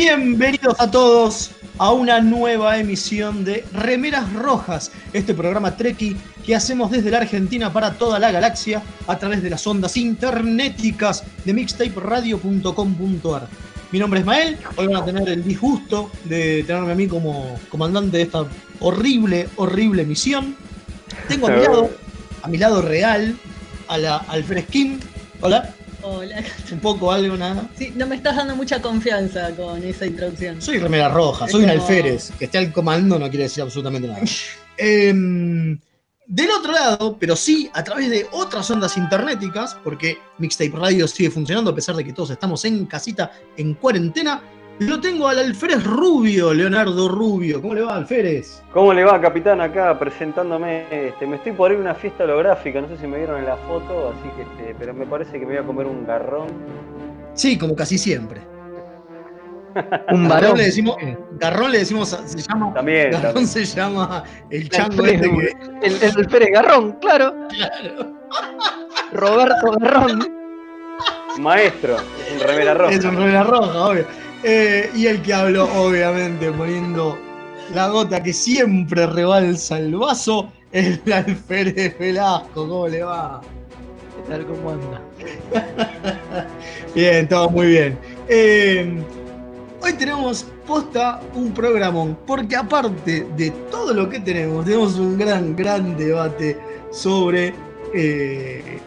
Bienvenidos a todos a una nueva emisión de Remeras Rojas, este programa Treki que hacemos desde la Argentina para toda la galaxia a través de las ondas internéticas de mixtaperadio.com.ar. Mi nombre es Mael, hoy van a tener el disgusto de tenerme a mí como comandante de esta horrible, horrible misión. Tengo a mi lado, a mi lado real, a la, al Fresquín. Hola. Hola. Un poco, algo, nada. Sí, no me estás dando mucha confianza con esa introducción. Soy remera roja, soy un alférez. Que esté al comando no quiere decir absolutamente nada. Em, del otro lado, pero sí a través de otras ondas internéticas, porque Mixtape Radio sigue funcionando a pesar de que todos estamos en casita, en cuarentena, lo tengo al alférez Rubio, Leonardo Rubio. ¿Cómo le va, alférez? ¿Cómo le va, capitán? Acá presentándome. Este, me estoy por ir a una fiesta holográfica, no sé si me vieron en la foto, así que, este, pero me parece que me voy a comer un garrón. Sí, como casi siempre. Un Garrón varón. le decimos, Garrón le decimos, se llama, También, Garrón también. se llama el El chango Pérez, este que, el, el Pérez Garrón, claro. claro, Roberto Garrón. Maestro, es un remera roja. Es un remera roja, obvio. Eh, y el que habló, obviamente, poniendo la gota que siempre rebalsa el vaso, es el alférez Velasco. ¿Cómo le va? ¿Qué tal cómo anda? Bien, todo muy bien. Eh, hoy tenemos posta un programón, porque aparte de todo lo que tenemos, tenemos un gran, gran debate sobre eh,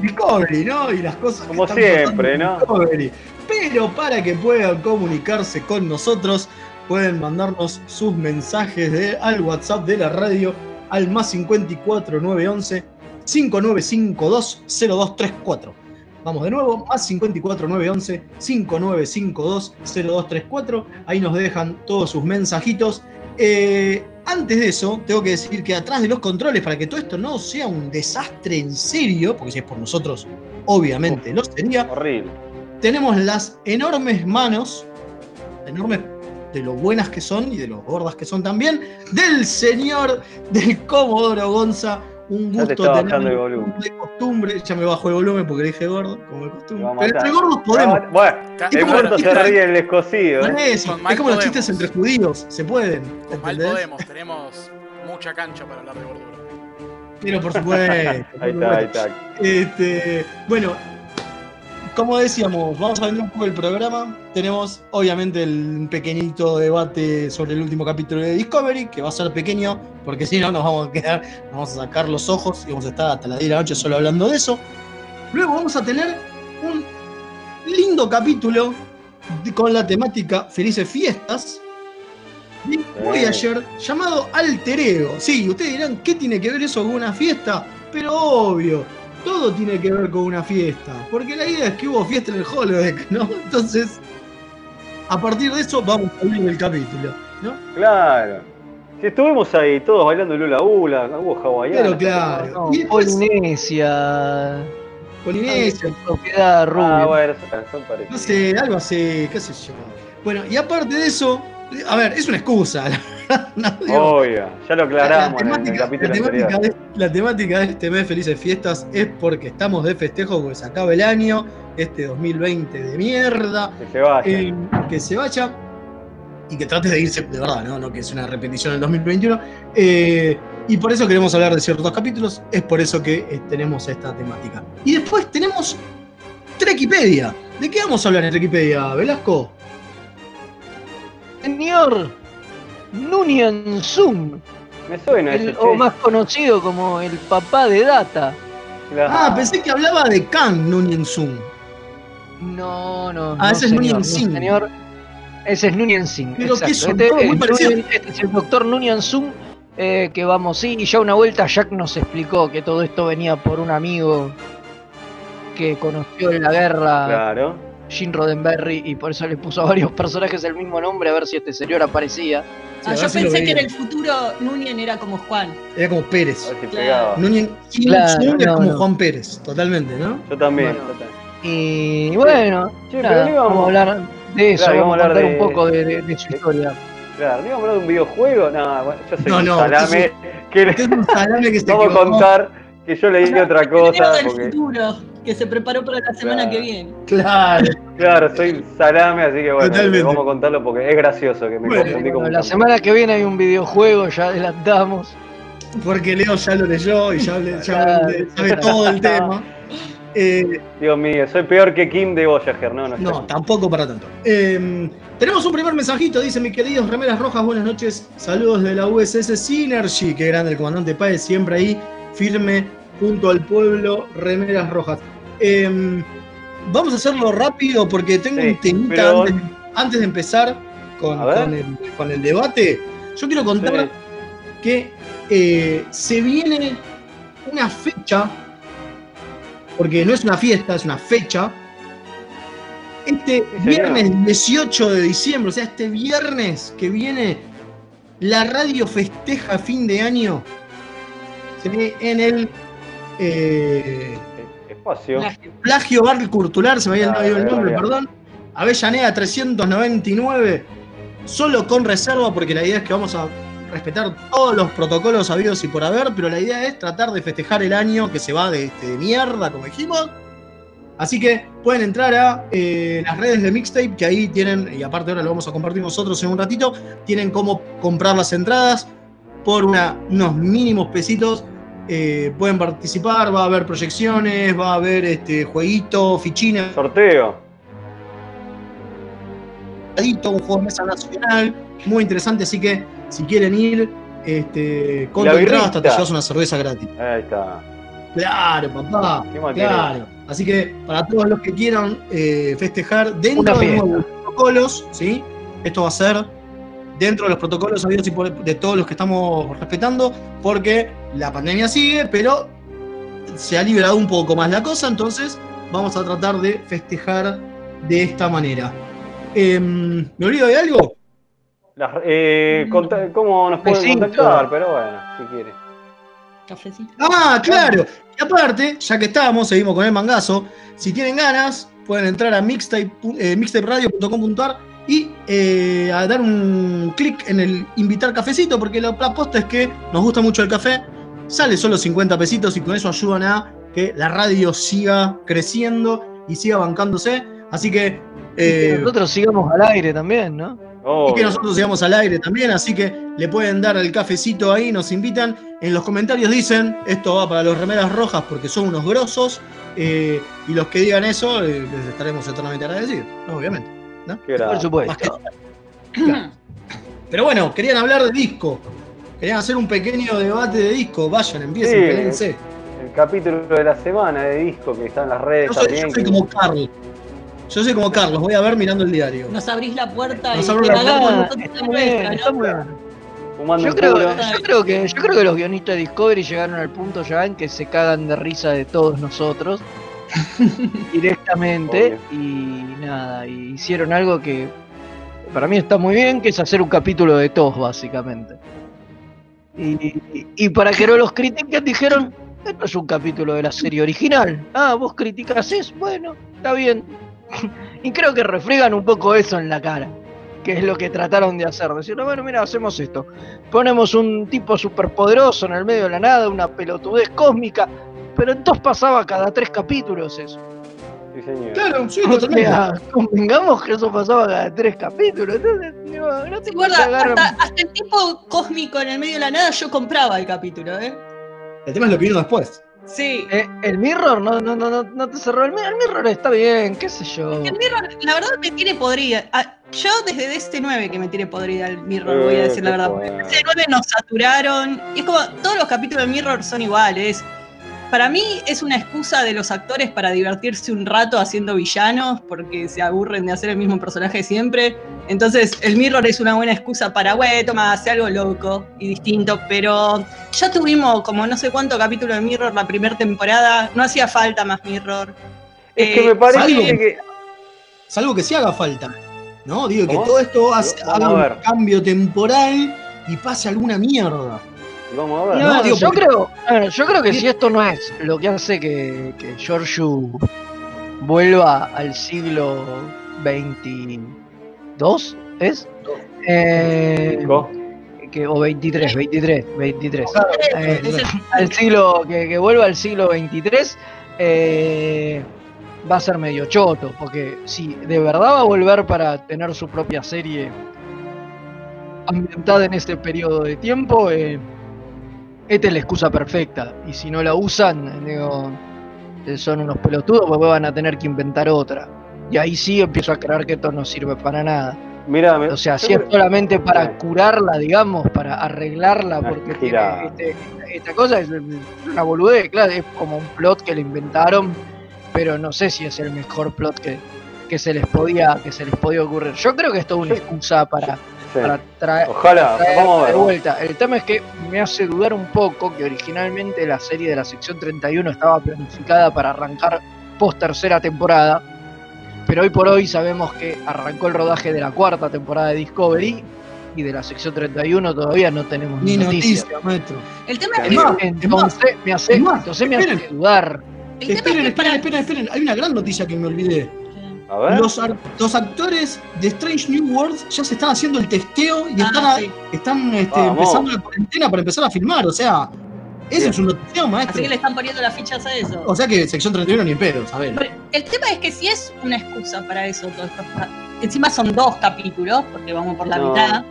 Discovery, ¿no? Y las cosas que Como están pasando siempre, ¿no? Discovery. Pero para que puedan comunicarse con nosotros, pueden mandarnos sus mensajes de, al WhatsApp de la radio al más 54 911 5952 0234. Vamos de nuevo, más 54 911 5952 0234. Ahí nos dejan todos sus mensajitos. Eh, antes de eso, tengo que decir que atrás de los controles, para que todo esto no sea un desastre en serio, porque si es por nosotros, obviamente lo sería, Horrible. Tenemos las enormes manos, enormes de lo buenas que son y de lo gordas que son también, del señor del Comodoro Gonza. Un Ya te gusto está tenerlo bajando el volumen. de costumbre. Ya me bajo el volumen porque le dije gordo, como de Te costumbre. Pero entre gordos podemos. Bueno, Es el como se chistes- ríe el descosido. no ¿eh? es como los chistes entre judíos, se pueden. Con mal ¿entendés? podemos, tenemos mucha cancha para hablar de gordura. Pero por supuesto. Ahí está, ahí está. Este, bueno, como decíamos, vamos a ver un poco el programa. Tenemos, obviamente, el pequeñito debate sobre el último capítulo de Discovery, que va a ser pequeño, porque si no, nos vamos a quedar, nos vamos a sacar los ojos y vamos a estar hasta las 10 de la noche solo hablando de eso. Luego vamos a tener un lindo capítulo con la temática Felices Fiestas de Voyager llamado Alter Ego. Sí, ustedes dirán, ¿qué tiene que ver eso con una fiesta? Pero obvio, todo tiene que ver con una fiesta. Porque la idea es que hubo fiesta en el holodeck, ¿no? Entonces, a partir de eso vamos a abrir el capítulo, ¿no? Claro. Si estuvimos ahí todos bailando Lula Ula, hubo hawaiana. Pero claro. No, Y después, Polinesia. Polinesia, Propiedad rubia. Ah, bueno, son, son parecidos. no sé, algo así, qué sé yo. Bueno, y aparte de eso, a ver, es una excusa, la no digo- Obvio, ya lo aclaramos en el temática, capítulo la temática anterior. de, la temática de este mes Felices Fiestas es porque estamos de festejo, porque se acaba el año, este 2020 de mierda, Que se vaya. eh, que se vaya y que trate de irse de verdad, ¿no? No que es una repetición del 2021. eh, y por eso queremos hablar de ciertos capítulos, es por eso que eh, tenemos esta temática. Y después tenemos Trekipedia. ¿De qué vamos a hablar en Trekipedia, Velasco? Señor Nunian Zoom, Me suena ese o más conocido como el papá de Data. Claro. Ah, pensé que hablaba de Kang Nunien Zoom. No, no. Ah, no, ese es señor, Singh. Señor, ese es Singh. Pero que son Este, todos muy parecidos. Este es el doctor Nunyan Zoom. eh, que vamos, sí, y ya una vuelta Jack nos explicó que todo esto venía por un amigo que conoció en la guerra, Claro. Gene Roddenberry, y por eso le puso a varios personajes el mismo nombre, a ver si este señor aparecía. Sí, Ah, yo si pensé que en el futuro Nunien era como Juan. Era como Pérez. Claro. Kim Claro, no, como no. Juan Pérez, totalmente, ¿no? Yo también. Bueno. también. Y bueno, Che, nada, pero vamos a hablar de eso, Claro, vamos a hablar contar un de- poco de, de- de su historia. Claro, ¿no íbamos a hablar de un videojuego? No, bueno, yo soy No, un no, salame. que le- es un salame que se Vamos a contar que yo leí otra El video cosa. del Porque, futuro, que se preparó para la semana Claro. que viene. Claro. claro, soy salame, así que bueno, Totalmente. vamos a contarlo porque es gracioso que me Bueno, confundí con Bueno, la semana que viene hay un videojuego, ya adelantamos. Porque Leo ya lo leyó y ya, le- ya Claro. le- sabe todo el tema. Eh, Dios mío, soy peor que Kim de Voyager, no, no, no, estoy- tampoco para tanto. Eh, tenemos un primer mensajito, dice mis queridos remeras rojas, buenas noches, saludos de la USS Synergy, que grande el comandante Páez, siempre ahí, firme, junto al pueblo, remeras rojas. Eh, vamos a hacerlo rápido porque tengo Sí, un temita pero- antes, antes de empezar con, el, con el debate. Yo quiero contar Sí. que eh, se viene una fecha, porque no es una fiesta, es una fecha. Este viernes 18 de diciembre, o sea, este viernes que viene, la radio festeja fin de año en el eh, Espacio. Plagio Barrio Curtular, se me había Ah, olvidado el nombre, perdón. Avellaneda 399, solo con reserva, porque la idea es que vamos a respetar todos los protocolos habidos y por haber, pero la idea es tratar de festejar el año que se va de, este, de mierda, como dijimos. Así que pueden entrar a eh, las redes de Mixtape, que ahí tienen, y aparte ahora lo vamos a compartir nosotros en un ratito, tienen cómo comprar las entradas por una- unos mínimos pesitos. Eh, pueden participar, va a haber proyecciones, va a haber este, jueguito, fichines, Sorteo. un juego de mesa nacional, muy interesante, así que si quieren ir, este, con tu entrada hasta te llevas una cerveza gratis. Ahí está. Claro, papá. ¿Qué más Claro. Así que para todos los que quieran eh, festejar dentro de los protocolos, ¿sí? Esto va a ser dentro de los protocolos y por- de todos los que estamos respetando, porque la pandemia sigue, pero se ha liberado un poco más la cosa, entonces vamos a tratar de festejar de esta manera. Em, ¿Me olvido de algo? Las- eh, conta- ¿Cómo nos pueden contactar? Pero bueno, si quiere. Cafecito. Ah, claro. Y aparte, ya que estamos, seguimos con el mangazo. Si tienen ganas, pueden entrar a mixtape, eh, mixtaperadio.com.ar y eh, a dar un clic en el invitar cafecito, porque la, la posta es que nos gusta mucho el café. Sale solo 50 pesitos y con eso ayudan a que la radio siga creciendo y siga bancándose. Así que. Y que eh, nosotros sigamos al aire también, ¿no? y que nosotros sigamos al aire también, así que le pueden dar el cafecito ahí, nos invitan. En los comentarios dicen, esto va para los remeras rojas porque son unos grosos, eh, y los que digan eso eh, les estaremos eternamente agradecidos, ¿no? obviamente. Grave. Por supuesto. Pero bueno, querían hablar de disco, querían hacer un pequeño debate de disco, vayan, empiecen, Sí. peléense. El capítulo de la semana de disco que está en las redes Yo soy, también. yo soy que- como Carlos. Yo soy como Carlos, voy a ver mirando el diario. Nos abrís la puerta Nos y te la cagamos Yo creo, yo, creo que, yo creo que los guionistas de Discovery llegaron al punto ya en que se cagan de risa de todos nosotros directamente y nada, y hicieron algo que para mí está muy bien, que es hacer un capítulo de todos básicamente. Y, y para que no los critiquen dijeron, esto es un capítulo de la serie original. Ah, vos criticas eso, bueno, está bien. y creo que refriegan un poco eso en la cara. Que es lo que trataron de hacer. Decir, bueno, mira, hacemos esto. Ponemos un tipo superpoderoso en el medio de la nada, una pelotudez cósmica. Pero entonces pasaba cada tres capítulos eso. Sí, señor. Claro, sí, O sea, convengamos que eso pasaba cada tres capítulos. Entonces, digo, no te guarda, hasta, hasta el tipo cósmico en el medio de la nada yo compraba el capítulo, ¿eh? El tema es lo que vino después. Sí. Eh, el Mirror no, no, no, no, no te cerró el Mirror. El Mirror está bien, qué sé yo. El Mirror, la verdad me tiene podrida. Ah, yo desde este 9 que me tiene podrida el Mirror, voy a Eh, decir la qué verdad. Desde 9 nos saturaron. Y es como, todos los capítulos de Mirror son iguales. Para mí es una excusa de los actores para divertirse un rato haciendo villanos, porque se aburren de hacer el mismo personaje siempre. Entonces, el Mirror es una buena excusa para, güey, toma, hace algo loco y distinto. Pero ya tuvimos como no sé cuánto capítulo de Mirror la primera temporada. No hacía falta más Mirror. Es que Eh, me parece salvo- que. Salvo que sí haga falta. ¿No? Digo que todo esto haga un cambio temporal y pase alguna mierda. Vamos a ver. No, No, digo, yo, porque- creo, ver, yo creo que si esto no es lo que hace que, que Giorgio vuelva al siglo XXII, ¿es? Eh, que, o 23, 23, 23. Eh, el- al siglo, que, que vuelva al siglo 23, eh, va a ser medio choto, porque si de verdad va a volver para tener su propia serie ambientada en este periodo de tiempo, eh, esta es la excusa perfecta. Y si no la usan, digo, son unos pelotudos, pues van a tener que inventar otra. Y ahí sí empiezo a creer que esto no sirve para nada. Mira, O sea, si es solamente para curarla, digamos, para arreglarla, porque tiene este- esta cosa es una boludez, claro, es como un plot que le inventaron, pero no sé si es el mejor plot que, que se les podía que se les podía ocurrir. Yo creo que esto es una excusa para, sí. para traer Ojalá, traerla vamos a ver. de vuelta. El tema es que me hace dudar un poco que originalmente la serie de la sección 31 estaba planificada para arrancar post tercera temporada, pero hoy por hoy sabemos que arrancó el rodaje de la cuarta temporada de Discovery y de la sección 31 todavía no tenemos Ni noticias. El tema es que, más, Entonces me hace, entonces me hace dudar. el tema es Esperen, que esperen, esperen, esperen. Hay una gran noticia que me olvidé. A ver. Los, actores de Strange New Worlds ya se están haciendo el testeo y Ah, están, sí. este, empezando la cuarentena para empezar a filmar. O sea, eso Bien. es una notición, maestro. Así que le están poniendo las fichas a eso. O sea que sección 31 ni pedo, ¿sabes? El tema es que si es una excusa para eso, todo esto, encima son dos capítulos, porque vamos por la No. mitad.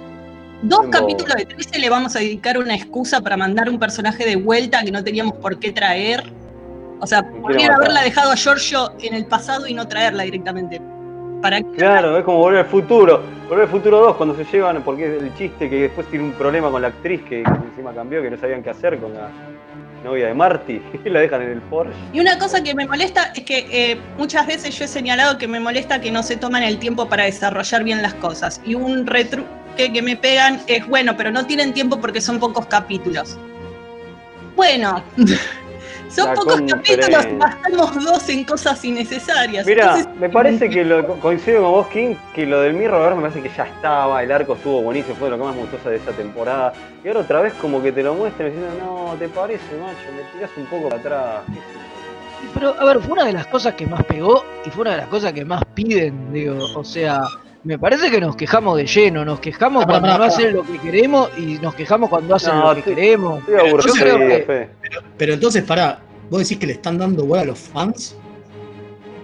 Dos No. capítulos de 13 le vamos a dedicar una excusa para mandar un personaje de vuelta que no teníamos por qué traer. O sea, podrían haberla dejado a Giorgio en el pasado y no traerla directamente. ¿Para qué? Claro, es como volver al futuro. Volver al futuro 2 cuando se llevan, porque es el chiste que después tiene un problema con la actriz que, que encima cambió, que no sabían qué hacer con la novia de Marty. Y la dejan en el Porsche. Y una cosa que me molesta es que eh, muchas veces yo he señalado que me molesta que no se toman el tiempo para desarrollar bien las cosas. Y un retruque que me pegan es, bueno, pero no tienen tiempo porque son pocos capítulos. Bueno, son La pocos capítulos, gastamos dos en cosas innecesarias. Mira, Entonces, me parece que lo, co- coincido con vos, King, que lo del Mirror ahora me parece que ya estaba, el arco estuvo buenísimo, fue lo que más me gustó de esa temporada. Y ahora otra vez como que te lo muestran diciendo, no, ¿te parece, macho? Me tirás un poco para atrás. qué sé yo". Pero, a ver, fue una de las cosas que más pegó y fue una de las cosas que más piden, digo, o sea, me parece que nos quejamos de lleno, nos quejamos Pará, cuando no hacen lo que queremos y nos quejamos cuando hacen No, lo que queremos. Estoy aburrido, Yo creo que- Fe. Pero entonces, pará, ¿vos decís que le están dando bola a los fans?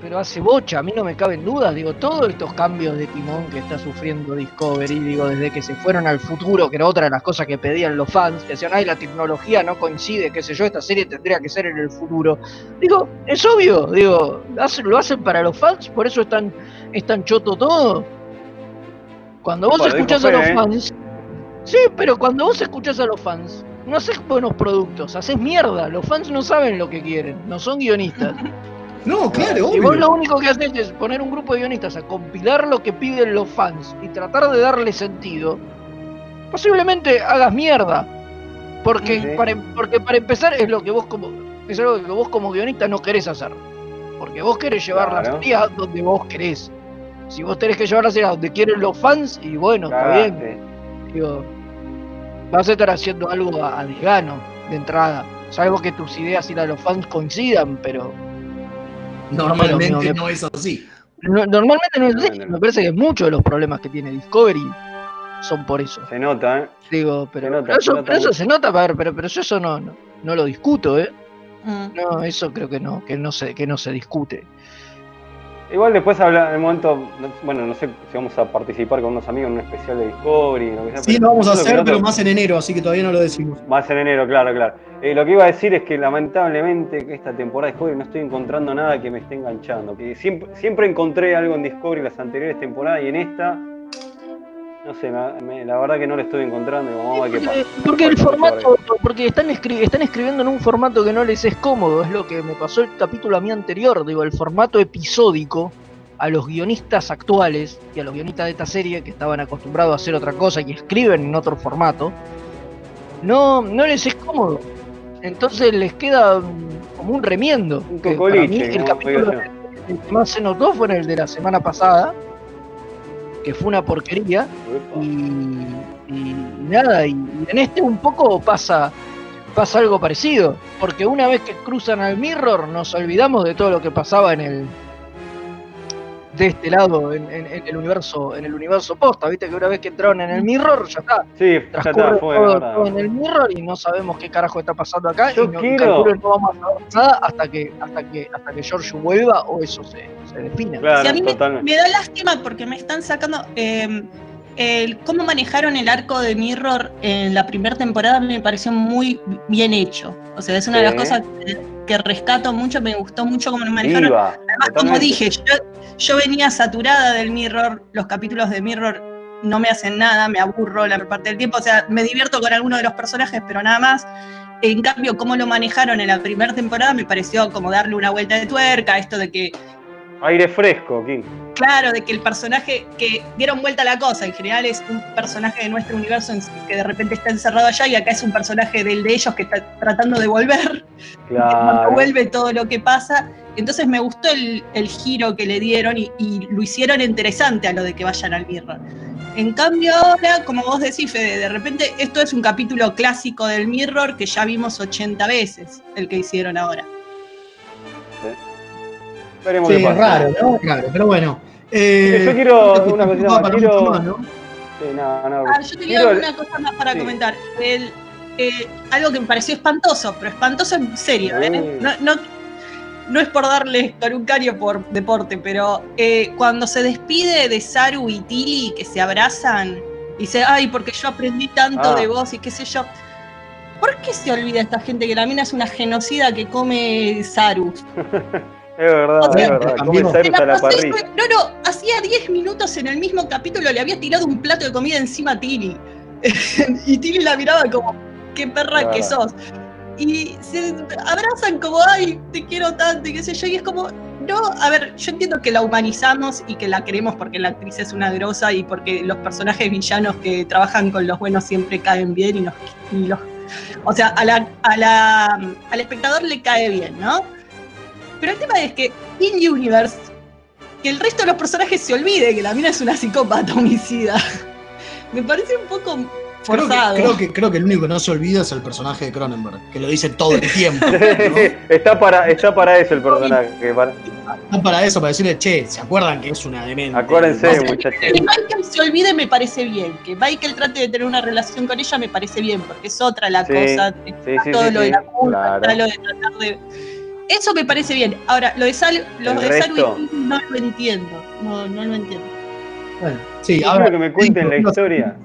Pero hace bocha, a mí no me caben dudas, digo, todos estos cambios de timón que está sufriendo Discovery, digo, desde que se fueron al futuro, que era otra de las cosas que pedían los fans, que decían, ay, la tecnología no coincide, qué sé yo, esta serie tendría que ser en el futuro. Digo, es obvio, digo, lo hacen para los fans, por eso es tan, es tan choto todo. Cuando vos escuchás a los ¿eh? fans, sí, pero cuando vos escuchás a los fans, no haces buenos productos, haces mierda, los fans no saben lo que quieren, no son guionistas. No, claro, Y vos obvio. lo único que haces es poner un grupo de guionistas a compilar lo que piden los fans y tratar de darle sentido, posiblemente hagas mierda. Porque, Sí. para, porque para empezar es lo que vos como es algo que vos como guionista no querés hacer. Porque vos querés llevar la Claro. serie a donde vos querés. Si vos tenés que llevar la serie a donde quieren los fans, y bueno, está bien. Digo, vas a estar haciendo algo a, a desgano de entrada. Salvo que tus ideas y las de los fans coincidan, pero Normalmente Pero, no, no es así. no- normalmente no es así. Me parece que muchos de los problemas que tiene Discovery son por eso. Se nota, ¿eh? Digo, pero, Se nota, pero se eso, nota pero eso mucho. se nota, a ver, pero, pero yo eso no, no, no lo discuto, ¿eh? Mm. No, eso creo que no, que no se, que no se discute. Igual después habla en el momento, no- bueno, no sé si vamos a participar con unos amigos en un especial de Discovery, lo que sea. Sí, lo vamos a hacer, pero más en enero, así que todavía no lo decimos. Más en enero, claro, claro. Eh, lo que iba a decir es que lamentablemente esta temporada de Discovery no estoy encontrando nada que me esté enganchando. Que siempre, siempre encontré algo en Discovery las anteriores temporadas y en esta, no sé, me- me- la verdad que no lo estoy encontrando. vamos a ver qué Porque, pasa. porque el formato, porque están, escri- están escribiendo en un formato que no les es cómodo, es lo que me pasó el capítulo a mí anterior, digo, el formato episódico a los guionistas actuales y a los guionistas de esta serie que estaban acostumbrados a hacer otra cosa y escriben en otro formato, no, no les es cómodo. Entonces les queda como un remiendo. Un que para mí el capítulo que más se notó fue en el de la semana pasada, que fue una porquería. Y, y nada, y, y en este un poco pasa, pasa algo parecido, porque una vez que cruzan al mirror nos olvidamos de todo lo que pasaba en el de este lado en, en- en el universo en el universo posta, viste que una vez que entraron en el mirror ya está, Sí, ya transcurre está, fue, todo, en el mirror y no sabemos qué carajo está pasando acá Yo y no, quiero- no vamos a saber nada hasta que hasta que hasta que George vuelva o eso se, se defina. Claro, Sí, a mí me, me da lástima porque me están sacando. eh, el, cómo manejaron el arco de Mirror en la primera temporada me pareció muy bien hecho. O sea, es una de las cosas que, que rescato mucho, me gustó mucho cómo lo manejaron. Viva, Además, como dije, yo, yo venía saturada del Mirror, los capítulos de Mirror no me hacen nada, me aburro la mayor parte del tiempo, o sea, me divierto con alguno de los personajes, pero nada más. En cambio, cómo lo manejaron en la primera temporada me pareció como darle una vuelta de tuerca, esto de que Aire fresco, King. Claro, de que el personaje que dieron vuelta a la cosa, en general es un personaje de nuestro universo que de repente está encerrado allá y acá es un personaje del de ellos que está tratando de volver, que Claro. vuelve todo lo que pasa. Entonces me gustó el, el giro que le dieron y, y lo hicieron interesante a lo de que vayan al Mirror. En cambio ahora, como vos decís, Fede, de repente esto es un capítulo clásico del Mirror que ya vimos 80 veces, el que hicieron ahora. Veremos Sí, qué pasa. raro, ¿no? Raro, pero bueno. Eh, Yo quiero una cosita más, quiero- mucho más, ¿no? Sí, no, no. Ah, yo tenía Quiero- una cosa más para sí. comentar. El, eh, algo que me pareció espantoso, pero espantoso en serio. ¿eh? No, no, no es por darle cario por deporte, pero eh, cuando se despide de Saru y Tilly, que se abrazan, y dice, ay, porque yo aprendí tanto Ah. de vos y qué sé yo. ¿Por qué se olvida esta gente que la mina es una genocida que come Saru? Es verdad, O sea, es verdad. Come la parrilla. no, no, hacía 10 minutos en el mismo capítulo le había tirado un plato de comida encima a Tilly. y Tilly la miraba como, qué perra Claro. que sos. Y se abrazan como, ay, te quiero tanto y qué sé yo. Y es como, no, a ver, yo entiendo que la humanizamos y que la queremos porque la actriz es una grosa y porque los personajes villanos que trabajan con los buenos siempre caen bien y, nos, y los... O sea, a la, a la- al espectador le cae bien, ¿no? Pero el tema es que in Universe, que el resto de los personajes se olvide que la mina es una psicópata homicida. Me parece un poco Creo forzado. que, creo, que, creo que el único que no se olvida es el personaje de Cronenberg, que lo dice todo el tiempo. ¿no? está, para, está para eso el personaje. para- No para eso, para decirle, che, ¿se acuerdan que es una demente? Acuérdense, muchachos. Que Michael se olvide me parece bien. Que Michael trate de tener una relación con ella me parece bien, porque es otra la Sí, cosa. Sí, Está sí, todo sí, lo de la culpa, claro. está lo de tratar de. Eso me parece bien. Ahora, lo de Sal, lo de no lo entiendo. No, no lo entiendo. Bueno, sí, ahora. que me cuenten la no- historia.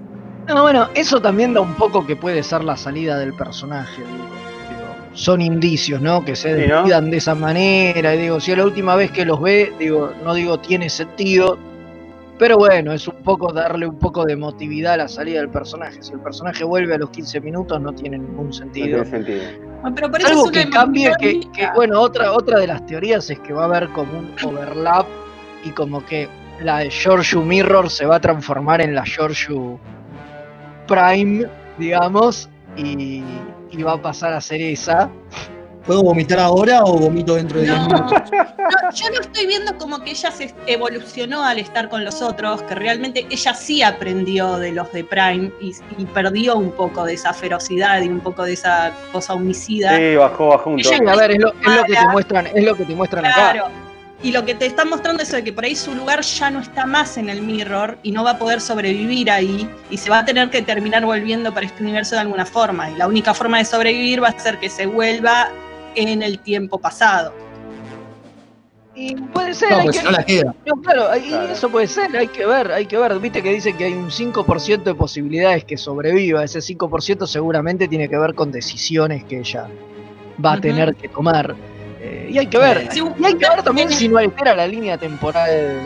No, bueno, eso también da un poco que puede ser la salida del personaje. digo. Digo, son indicios, ¿no? Que se Sí, de esa manera. Y digo, si es la última vez que los ve, digo, no digo tiene sentido. Pero bueno, es un poco darle un poco de emotividad a la salida del personaje. Si el personaje vuelve a los 15 minutos, no tiene ningún No sentido. tiene sentido. Pero por eso Algo es una que cambie, que, bueno, otra, otra de las teorías es que va a haber como un overlap y como que la de Giorgio Mirror se va a transformar en la Giorgio Prime, digamos, y, y va a pasar a ser esa. ¿Puedo vomitar ahora o vomito dentro de 10 No, minutos? no, yo lo estoy viendo como que ella se evolucionó al estar con los otros, que realmente ella sí aprendió de los de Prime y, y perdió un poco de esa ferocidad y un poco de esa cosa homicida. Sí, bajó, bajó un toque. Sí, a ver, es lo, es lo que te muestran, es lo que te muestran acá. Claro. Y lo que te están mostrando es eso de que por ahí su lugar ya no está más en el mirror y no va a poder sobrevivir ahí y se va a tener que terminar volviendo para este universo de alguna forma. Y la única forma de sobrevivir va a ser que se vuelva en el tiempo pasado. Y puede ser, No, hay pues que- si no la queda. No, claro, eso puede ser, hay que ver, hay que ver. Viste que dicen que hay un 5% de posibilidades que sobreviva. Ese 5% seguramente tiene que ver con decisiones que ella va a tener que tomar. Eh, y hay que ver. Sí, y hay que ver también si no altera la línea temporal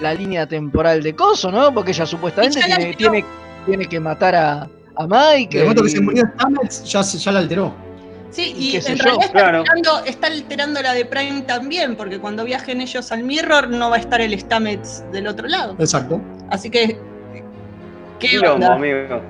la línea temporal de Coso, ¿no? Porque ella supuestamente tiene, tiene, tiene que matar a, a Mike. el momento que se murió Stamets, ya, se- ya la alteró. Sí, Y en yo, realidad está, claro. alterando, está alterando la de Prime también, porque cuando viajen ellos al Mirror no va a estar el Stamets del otro lado. Exacto. Así que. ¿Qué Quilombo, onda? amigo.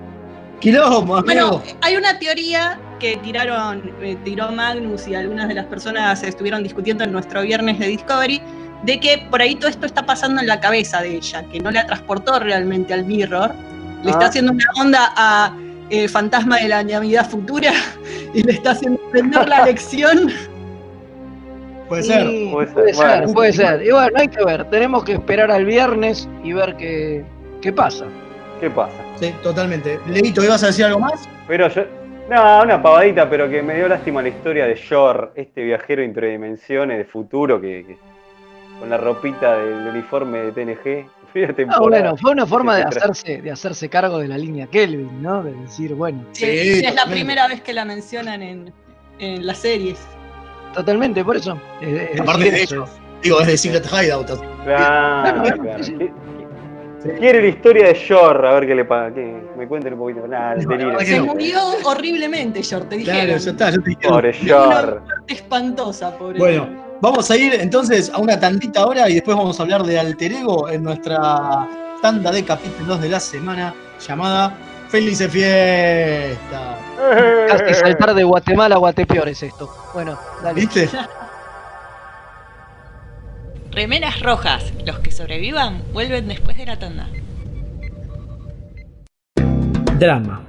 Quilombo, Bueno, amigo. hay una teoría que tiraron, eh, tiró Magnus y algunas de las personas estuvieron discutiendo en nuestro viernes de Discovery, de que por ahí todo esto está pasando en la cabeza de ella, que no la transportó realmente al Mirror, le está Ah. haciendo una onda a eh, Fantasma de la Navidad Futura y le está haciendo aprender la lección. Puede ser. y- Puede ser, puede ser, bueno. puede ser. Y bueno, hay que ver. Tenemos que esperar al viernes y ver qué, qué pasa. ¿Qué pasa? Sí, totalmente. Leito, ¿ibas a decir algo más? Pero yo. No, una pavadita, pero que me dio lástima la historia de Yor, este viajero entre dimensiones de futuro que, que- con la ropita del uniforme de TNG. Ah, bueno, fue una forma de hacerse, de hacerse cargo de la línea Kelvin, ¿no? De decir, bueno, Sí, Sí, es la primera vez que la mencionan en, en las series. totalmente, por eso. Es- es Aparte de eso. ellos. Digo, es de Secret Hideout. Claro, claro. sí, Quiere la historia de Yor, a ver qué le pasa. Que me cuenten un poquito. Nada, No, Se no. murió horriblemente, George, te Claro, dijeron. ya está, ya te dije. Pobre Yor. Espantosa, pobre. Bueno, vamos a ir entonces a una tantita hora y después vamos a hablar de Alter Ego en nuestra tanda de capítulos de la semana llamada Felices Fiesta. Casi saltar de Guatemala a Guatepeor es esto. Bueno, dale. ¿Viste? Remeras rojas. Los que sobrevivan vuelven después de la tanda. Drama.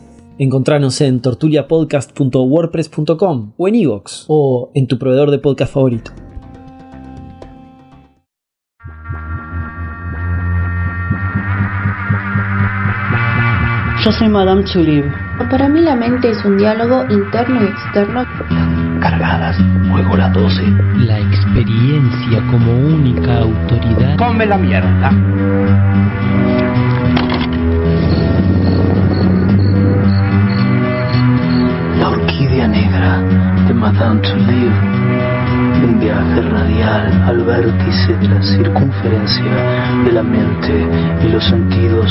Encontranos en tortuliapodcast.wordpress.com o en iVoox o en tu proveedor de podcast favorito. Yo soy Madame Tulip. Para mí la mente es un diálogo interno y externo. Cargadas, juego las 12. La experiencia como única autoridad. Come la mierda. Madame Touleau. Un viaje radial al vértice de la circunferencia de la mente y los sentidos.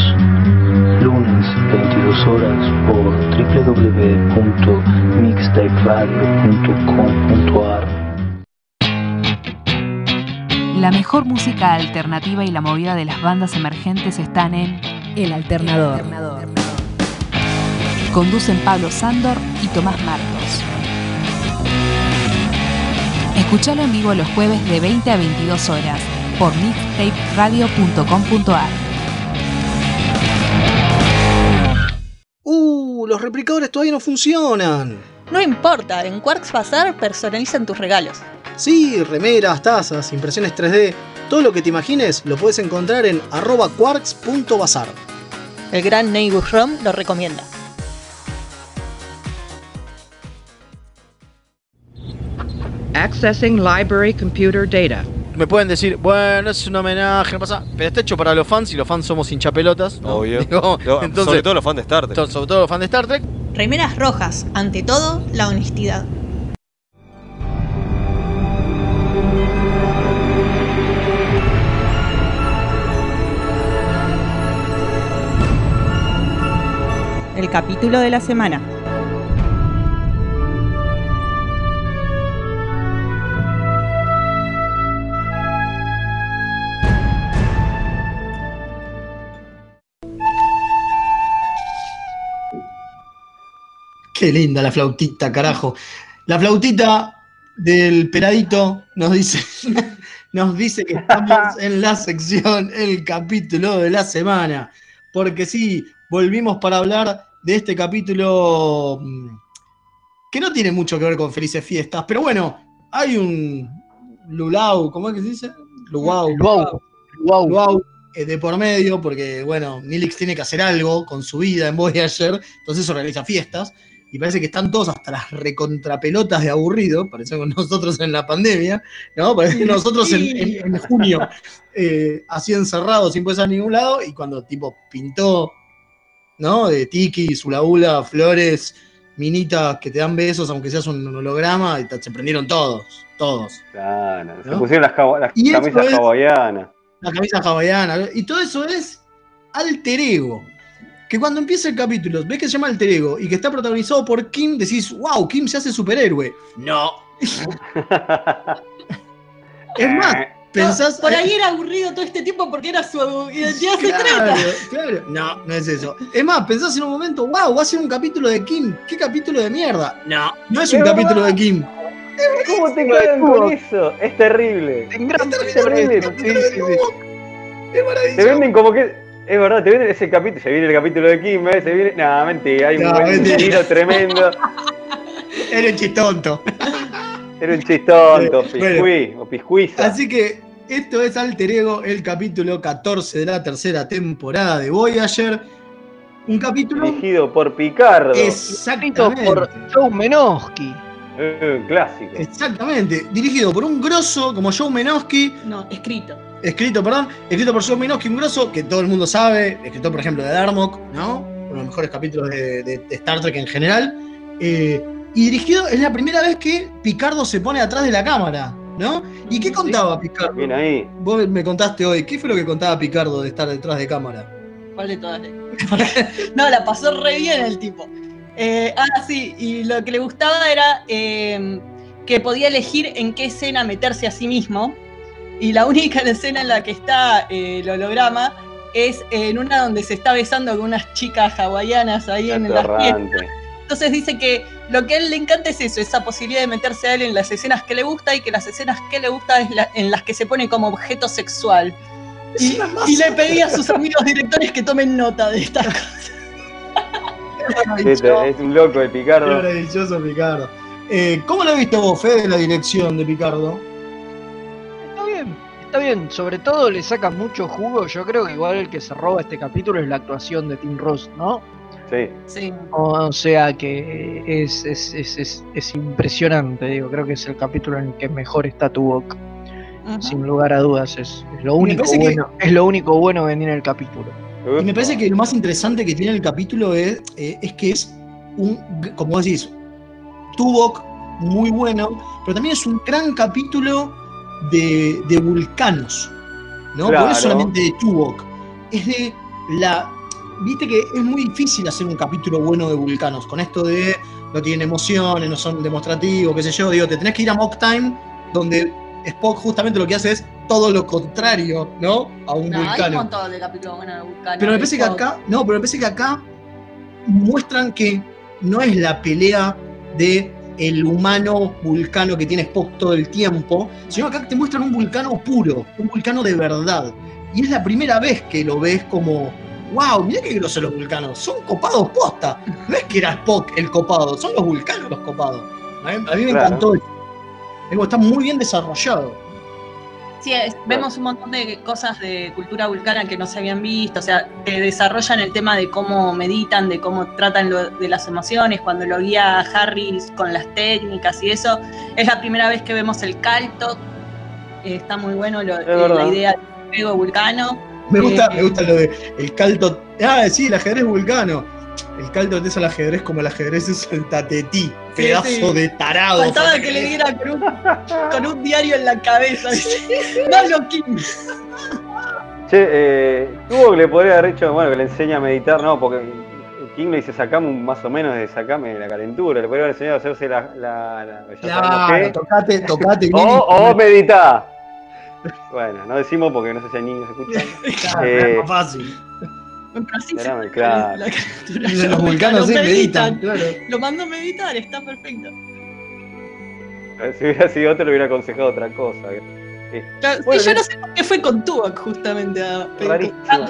Lunes, 22 horas por www.mixtaperadio.com.ar La mejor música alternativa y la movida de las bandas emergentes están en El Alternador. Conducen Pablo Sándor y Tomás Marcos. Escuchalo en vivo los jueves de 20 a 22 horas por mixtaperadio.com.ar. ¡Uh! Los replicadores todavía no funcionan. No importa, en Quarks Bazar personalizan tus regalos. Sí, remeras, tazas, impresiones 3D, todo lo que te imagines lo puedes encontrar en arroba quarks.bazar. El gran Neighbor Rom lo recomienda. Accessing library computer data. Me pueden decir, bueno, es un homenaje, no pasa. Pero está hecho para los fans y los fans somos hinchapelotas. Obvio. Entonces, sobre todo los fans de Star Trek. Sobre todo los fans de Star Trek. Remeras rojas, ante todo, la honestidad. El capítulo de la semana. Qué linda la flautita, carajo. La flautita del peladito nos dice, nos dice que estamos en la sección, el capítulo de la semana. Porque sí, volvimos para hablar de este capítulo mm, que no tiene mucho que ver con felices fiestas, pero bueno, hay un lulau, ¿cómo es que se dice? Luau. Luau. Luau. Luau, eh, de por medio, porque bueno, Nilix tiene que hacer algo con su vida en Voyager, entonces organiza fiestas. Y parece que están todos hasta las recontrapelotas de aburrido, parecemos nosotros en la pandemia, ¿no? Parece que nosotros en, en- en junio, eh, así encerrados, sin poder salir a ningún lado, y cuando tipo pintó, ¿no? De Tiki, Zulaula, Flores, Minitas que te dan besos, aunque seas un holograma, y te- se prendieron todos, todos. Claro, se pusieron las, las camisas hawaianas. la camisa hawaiana, y todo eso es alter ego. Que cuando empieza el capítulo, ves que se llama alter ego y que está protagonizado por Kim, decís, wow, Kim se hace superhéroe. No. es más, pensás. Por ahí era aburrido todo este tiempo porque era su identidad Claro, secreta. claro. No, no es eso. Es más, pensás en un momento, wow, va a ser un capítulo de Kim. ¿Qué capítulo de mierda? No, no es un Es capítulo de Kim. ¿Cómo te quedan con eso? Es terrible. Es terrible. Sí, sí, sí. Es Te maravilloso. venden como que. Es verdad, te venden ese capítulo. Se viene el capítulo de Kim, ¿ves? Se viene. Nah, mentira, hay un No, buen tiro tremendo. Eres chistonto. Era un chistonto, bueno. piscuí o piscuiza. Así que esto es Alter Ego, el capítulo 14 de la tercera temporada de Voyager. Un capítulo Dirigido por Picardo. Exactamente, por Joe Menosky. Eh, un clásico. exactamente, dirigido por un grosso como Joe Menosky, No, escrito. Escrito, perdón, escrito por Joe Menosky, un grosso que todo el mundo sabe, escritor por ejemplo de Darmok, ¿no? Uno de los mejores capítulos de, de- de Star Trek en general. Eh, y dirigido, es la primera vez que Picardo se pone atrás de la cámara, ¿no? ¿Y qué contaba Picardo? Bien ahí. Vos me contaste hoy, ¿qué fue lo que contaba Picardo de estar detrás de cámara? ¿Cuál de todas? no, la pasó re bien el tipo. Eh, ah, sí, y lo que le gustaba era eh, que podía elegir en qué escena meterse a sí mismo. Y la única escena en la que está eh, el holograma es en una donde se está besando con unas chicas hawaianas ahí en las fiestas. Atorrante. Entonces dice que lo que a él le encanta es eso, esa posibilidad de meterse a él en las escenas que le gusta y que las escenas que le gusta es la- en las que se pone como objeto sexual. Y, y le pedí a sus amigos directores que tomen nota de estas cosas. Este, Es un loco Qué Picardo. maravilloso Picardo. Eh, ¿Cómo lo viste vos, Fede, la dirección de Picardo? Está bien. Sobre todo le saca mucho jugo. Yo creo que igual el que se roba este capítulo es la actuación de Tim Ross, ¿no? Sí. Sí. O sea que es, es, es, es, es impresionante, digo. Creo que es el capítulo en el que mejor está Tuvok. Sin lugar a dudas, es, es lo único parece que- bueno. Es lo único bueno que tiene el capítulo. Y me parece que lo más interesante que tiene el capítulo es, eh, es que es un, como decís, Tuvok muy bueno, pero también es un gran capítulo de, de vulcanos, ¿no? Porque no Claro. es solamente de Tuvok, es de la... Viste que es muy difícil hacer un capítulo bueno de vulcanos, con esto de no tienen emociones, no son demostrativos, qué sé yo, digo, te tenés que ir a Mock Time, donde Spock justamente lo que hace es todo lo contrario, ¿no? A un No, hay un vulcano. montón de capítulos buenos de Vulcano. Pero me parece que acá, no, pero me parece que acá muestran que no es la pelea de el humano vulcano que tiene Spock todo el tiempo, sino acá te muestran un vulcano puro, un vulcano de verdad. Y es la primera vez que lo ves como, wow, mira qué grosos los vulcanos, son copados posta. No es que era Spock el copado, son los vulcanos los copados. A mí, a mí me Claro. encantó Está muy bien desarrollado. Sí, es- vemos un montón de cosas de cultura vulcana que no se habían visto, o sea, te desarrollan el tema de cómo meditan, de cómo tratan lo- de las emociones, cuando lo guía Harry con las técnicas y eso. Es la primera vez que vemos el calto, eh, está muy bueno lo- eh, la idea del fuego vulcano. Me gusta, Eh, me gusta lo de el calto. Ah, sí, el ajedrez vulcano. El calto es el ajedrez como el ajedrez es el tatetí. Pedazo sí. de tarado. Faltaba que le diera con un, con un diario en la cabeza. Malo Kim. Che, eh, tuvo que le podría haber dicho, bueno, que le enseña a meditar, no, porque King le dice, sacame un- más o menos de sacame la calentura. Le podría haber enseñado a hacerse la. la, la- Claro, qué. tocate, tocate. O, Nini. o meditá. Bueno, no decimos porque no sé si hay niños escuchando. Claro, Eh, es más fácil. Espérame, saca claro. la criatura. Y de los vulcanos sí meditan, claro. Lo mandó a meditar, está perfecto. Si hubiera sido otro, le hubiera aconsejado otra cosa. Eh, Claro, sí, yo no sé por qué fue con Tuvok justamente a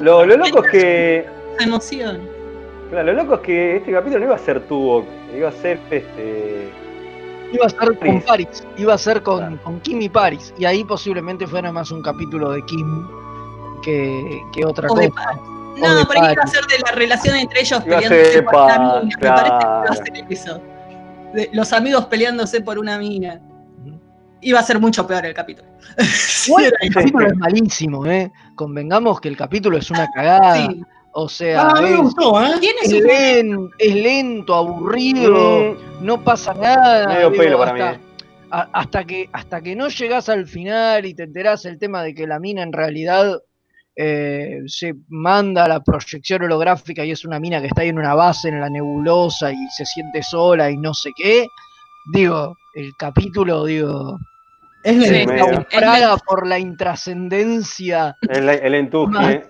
Lo, lo loco es que. emoción. Claro, lo loco es que este capítulo no iba a ser Tuvok, iba a ser este. Iba a ser con Paris. Iba a ser con, con Kim y Paris. Y ahí posiblemente fuera más un capítulo de Kim que, que otra O de cosa. No, por ahí iba a ser de la relación entre ellos a peleándose por una mina. Me parece que iba a ser eso. De los amigos peleándose por una mina. Iba a ser mucho peor el capítulo. El capítulo es malísimo, ¿eh? Convengamos que el capítulo es una cagada. Sí. O sea, Ah, a mí me es, gustó, ¿eh? Es su len- es lento, aburrido, Mm, no pasa nada. medio digo, pelo para hasta, mí. eh. a- hasta que hasta que no llegas al final y te enterás el tema de que la mina en realidad eh, se manda a la proyección holográfica y es una mina que está ahí en una base en la nebulosa y se siente sola y no sé qué. Digo, el capítulo, digo, Es Sí, lento. medio. naufraga por la intrascendencia El, el más, eh.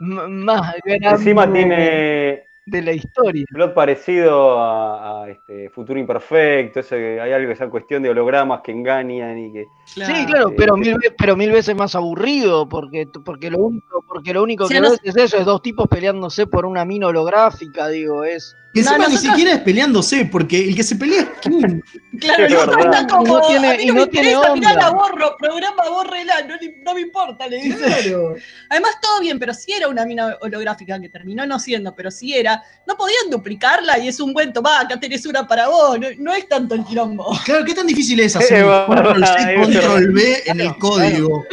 más grande Encima tiene de la historia. plot parecido a, a, este, Futuro Imperfecto, eso que hay algo, esa cuestión de hologramas que engañan y que. Sí, claro, pero mil, ve- pero mil veces más aburrido, porque, porque lo único, porque lo único Sí, que no- ves es eso, es dos tipos peleándose por una mina holográfica, digo, es. Que encima No, ni nosotros- siquiera es peleándose, porque el que se pelea es Kim. Claro, Es está como. No tiene- a mí y no, no me interesa, mirá, la borro, programa, bórrela, no, no me importa, le dice. Claro. Además, todo bien, pero si era una mina holográfica, que terminó no siendo, pero si era, no podían duplicarla y es un buen tomá, acá tenés una para vos, no, no es tanto el quilombo. Claro, ¿qué tan difícil es hacer control C, control B en el Claro, código?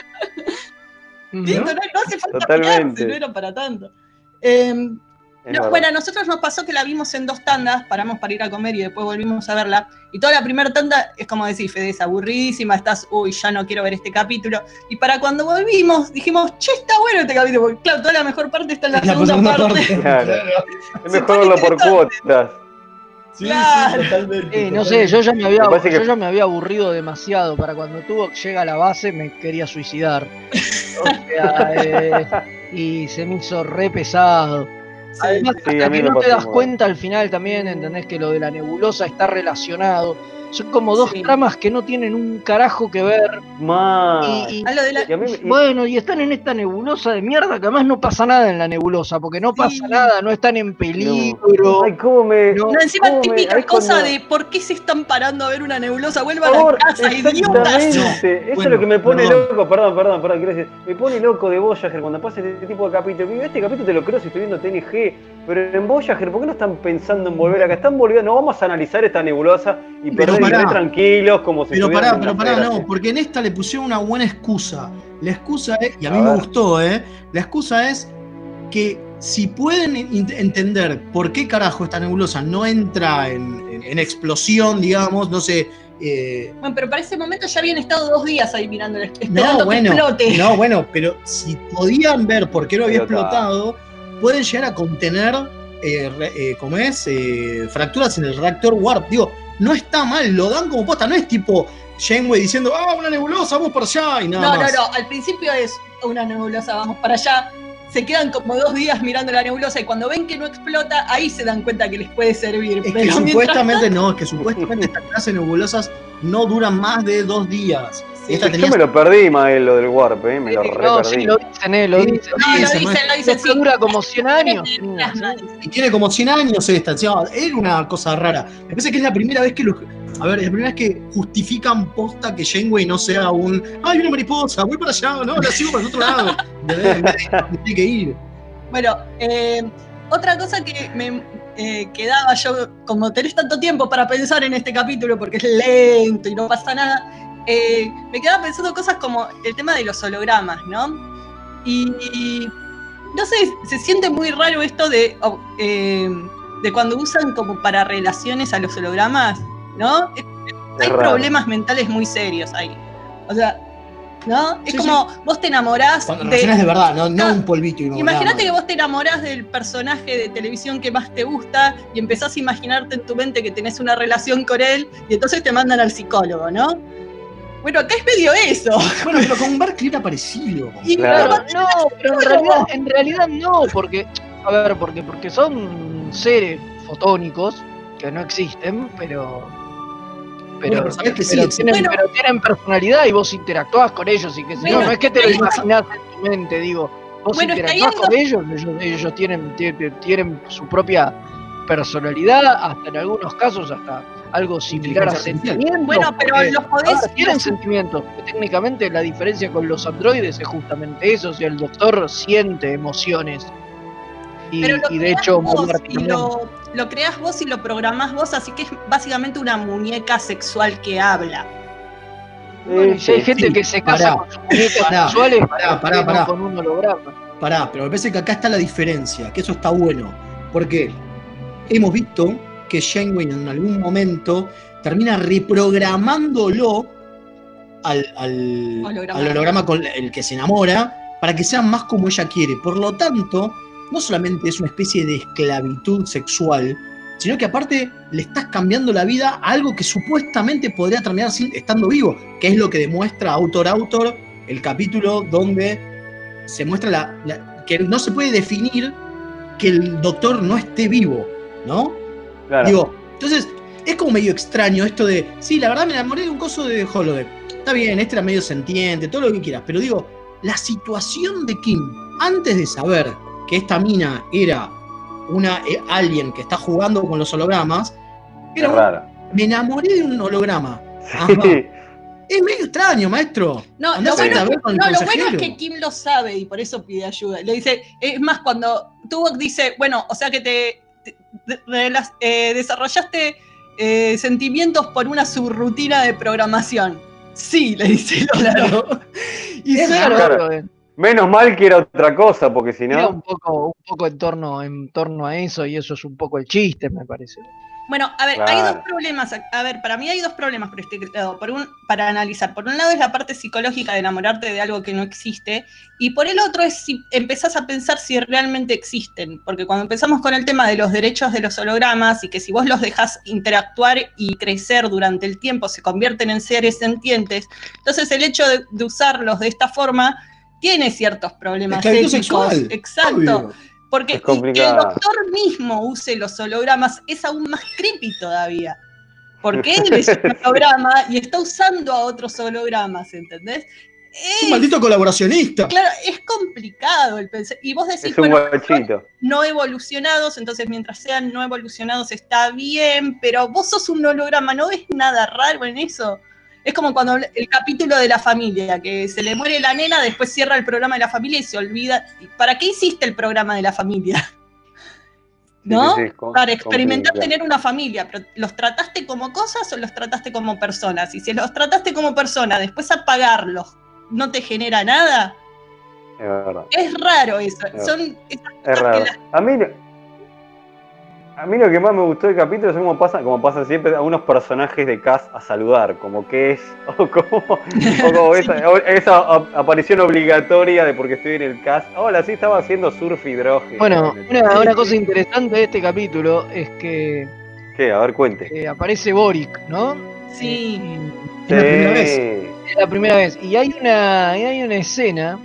Listo, no, no hace falta Totalmente. pelearse, no era para tanto. Eh, No, bueno, a nosotros nos pasó que la vimos en dos tandas, paramos para ir a comer y después volvimos a verla. Y toda la primera tanda es como decir, Fede, es aburridísima, estás, uy, ya no quiero ver este capítulo. Y para cuando volvimos, dijimos, che, está bueno este capítulo, porque claro, toda la mejor parte está en la, La segunda, segunda parte. parte. Claro. Es mejor pone verlo por cuotas. Sí, Claro. sí, totalmente. Eh, no sé, yo ya me había, Me yo que- ya me había aburrido demasiado. Para cuando tuvo llega a la base me quería suicidar. O sea, eh, y se me hizo re pesado. Además, Sí, hasta que no te das cuenta al final también, entendés que lo de la nebulosa está relacionado. Son como dos Sí. tramas que no tienen un carajo que ver. Más. Y, y- A lo de la- Y a mí me- y- bueno, y están en esta nebulosa de mierda que además no pasa nada en la nebulosa, porque no Sí. pasa nada, no están en peligro. Ay, cómo me. No, No, encima cómo me- típica cosa cuando- de por qué se están parando a ver una nebulosa, Por vuelvan favor, a casa, idiotas. Eso Bueno, es lo que me pone perdón. loco, perdón, perdón, perdón, quiero decir, me pone loco de Voyager cuando pasa este tipo de capítulos. Digo, Este capítulo te lo creo si estoy viendo TNG, pero en Voyager, ¿por qué no están pensando en volver acá? Están volviendo, no vamos a analizar esta nebulosa y Pero perder pará. tranquilos como si Pero pará, pero pará, no, porque en esta le pusieron una buena excusa. La excusa es, y a A mí me gustó, ¿eh? La excusa es que si pueden entender por qué carajo esta nebulosa no entra en, en- en explosión, digamos, no sé. eh, Bueno, pero para ese momento ya habían estado dos días ahí mirando, esperando no, que bueno, explote. no, bueno, pero si podían ver por qué lo había Pero está. Pueden llegar a contener, eh, eh, ¿cómo es? Eh, fracturas en el reactor Warp. Digo, no está mal, lo dan como posta, no es tipo Janeway diciendo, ah, una nebulosa, vamos para allá y nada No, no, más. no. Al principio es una nebulosa, vamos para allá. Se quedan como dos días mirando la nebulosa y cuando ven que no explota, ahí se dan cuenta que les puede servir. Es que Pero supuestamente no, es que supuestamente esta clase de nebulosas no duran más de dos días. Sí, Yo me lo perdí, Mael, lo del Warp, eh, me lo re no, perdí. sí, lo dicen, eh, lo dicen. No, lo dicen, lo dicen, Esto sí. dura como 100 años. Y tiene como 100 años esta, era una cosa rara. Me parece que es la primera vez que los. A ver, es la primera vez que justifican posta que Janeway no sea un. ¡Ay, una mariposa! Voy para allá, no, la sigo para el otro lado. Que tiene que ir. Bueno, eh, otra cosa que me eh, quedaba yo, como tenés tanto tiempo para pensar en este capítulo porque es lento y no pasa nada, eh, me quedaba pensando cosas como el tema de los hologramas, ¿no? Y, y no sé, se siente muy raro esto de, oh, eh, de cuando usan como para relaciones a los hologramas, ¿no? Es Hay raro. problemas mentales muy serios ahí. O sea, ¿No? Es Sí, como vos te enamorás Cuando de. relaciones de verdad, no, no un polvito y Imagínate que vos te enamorás del personaje de televisión que más te gusta y empezás a imaginarte en tu mente que tenés una relación con él y entonces te mandan al psicólogo, ¿no? Bueno, acá es medio eso. Bueno, pero con Barkley era parecido. Y Claro, pero- no, pero en realidad, en realidad no, porque, a ver, porque, porque son seres fotónicos que no existen, pero. Pero, Bueno, pero que sí pero existen. tienen, pero tienen personalidad y vos interactuás con ellos y qué sé yo. Bueno, No es que te lo imaginás en tu mente, digo. Vos que interactuás con ellos, ellos, ellos tienen, tienen, tienen su propia personalidad, hasta en algunos casos hasta algo similar a sentimientos. Bueno, pero los a podés. tienen sentimientos. Técnicamente la diferencia con los androides es justamente eso. O sea, el doctor siente emociones. Y, pero lo y de hecho, vos y lo, lo creás vos y lo programás vos, así que es básicamente una muñeca sexual que habla. Bueno, y si hay gente sí, que se casa pará, con sus muñecas pará, sexuales, pará, ¿por qué pará, no pará. con un holograma. Pará, pero me parece que acá está la diferencia, que eso está bueno. Porque hemos visto que Janeway en algún momento termina reprogramándolo al, al- Holograma. al holograma con el que se enamora para que sea más como ella quiere. Por lo tanto, no solamente es una especie de esclavitud sexual, sino que aparte le estás cambiando la vida a algo que supuestamente podría terminar estando vivo, que es lo que demuestra Autor Autor el capítulo donde se muestra la, la- que no se puede definir que el doctor no esté vivo, ¿no? Claro. Digo, entonces es como medio extraño esto de, sí, la verdad me enamoré de un coso de Holodeck. Está bien, este era medio sentiente, todo lo que quieras, pero digo, la situación de Kim, antes de saber que esta mina era una eh, alien que está jugando con los hologramas, Es era me enamoré de un holograma. Sí. Es medio extraño, maestro. No, lo bueno, con el no, lo bueno es que Kim lo sabe y por eso pide ayuda. Le dice, es más, cuando Tuvok dice, bueno, o sea que te, te- eh, desarrollaste eh, sentimientos por una subrutina de programación. Sí, le dice holograma. Y Es suena- raro. Claro, Menos mal que era otra cosa, porque si no. un poco, un poco en torno, en torno a eso, y eso es un poco el chiste, me parece. Bueno, a ver, hay dos problemas. A ver, para mí hay dos problemas por este lado. Por un, para analizar. Por un lado es la parte psicológica de enamorarte de algo que no existe. Y por el otro es si empezás a pensar si realmente existen. Porque cuando empezamos con el tema de los derechos de los hologramas y que si vos los dejás interactuar y crecer durante el tiempo se convierten en seres sentientes, entonces el hecho de, de usarlos de esta forma tiene ciertos problemas éticos. sexual. Exacto. Obvio. Porque Es y que el doctor mismo use los hologramas es aún más creepy todavía. Porque él es un holograma y está usando a otros hologramas, ¿entendés? Es un maldito colaboracionista. Claro, es complicado el pensar. Y vos decís, bueno, guachito. no evolucionados, entonces mientras sean no evolucionados está bien, pero vos sos un holograma, ¿no ves nada raro en eso? Es como cuando el capítulo de la familia, que se le muere la nena, después cierra el programa de la familia y se olvida. ¿Para qué hiciste el programa de la familia? ¿No? Sí, sí, Para experimentar tener una familia, pero ¿los trataste como cosas o los trataste como personas? Y si los trataste como personas, después apagarlos, ¿no te genera nada? Es verdad. Es raro eso. verdad. Son esas Es cosas raro. que las A mí, a mí lo que más me gustó del capítulo es cómo pasa, como pasa siempre, a unos personajes de cast a saludar, como que es, o como, o como esa, aparición obligatoria de porque estoy en el cast. Hola, sí estaba haciendo surf hidrógeno. Bueno, una, una cosa interesante de este capítulo es que ¿Qué? A ver, cuente. eh, aparece Boric, ¿no? Sí. Es la primera vez. Es la primera vez. Y hay una, y hay una escena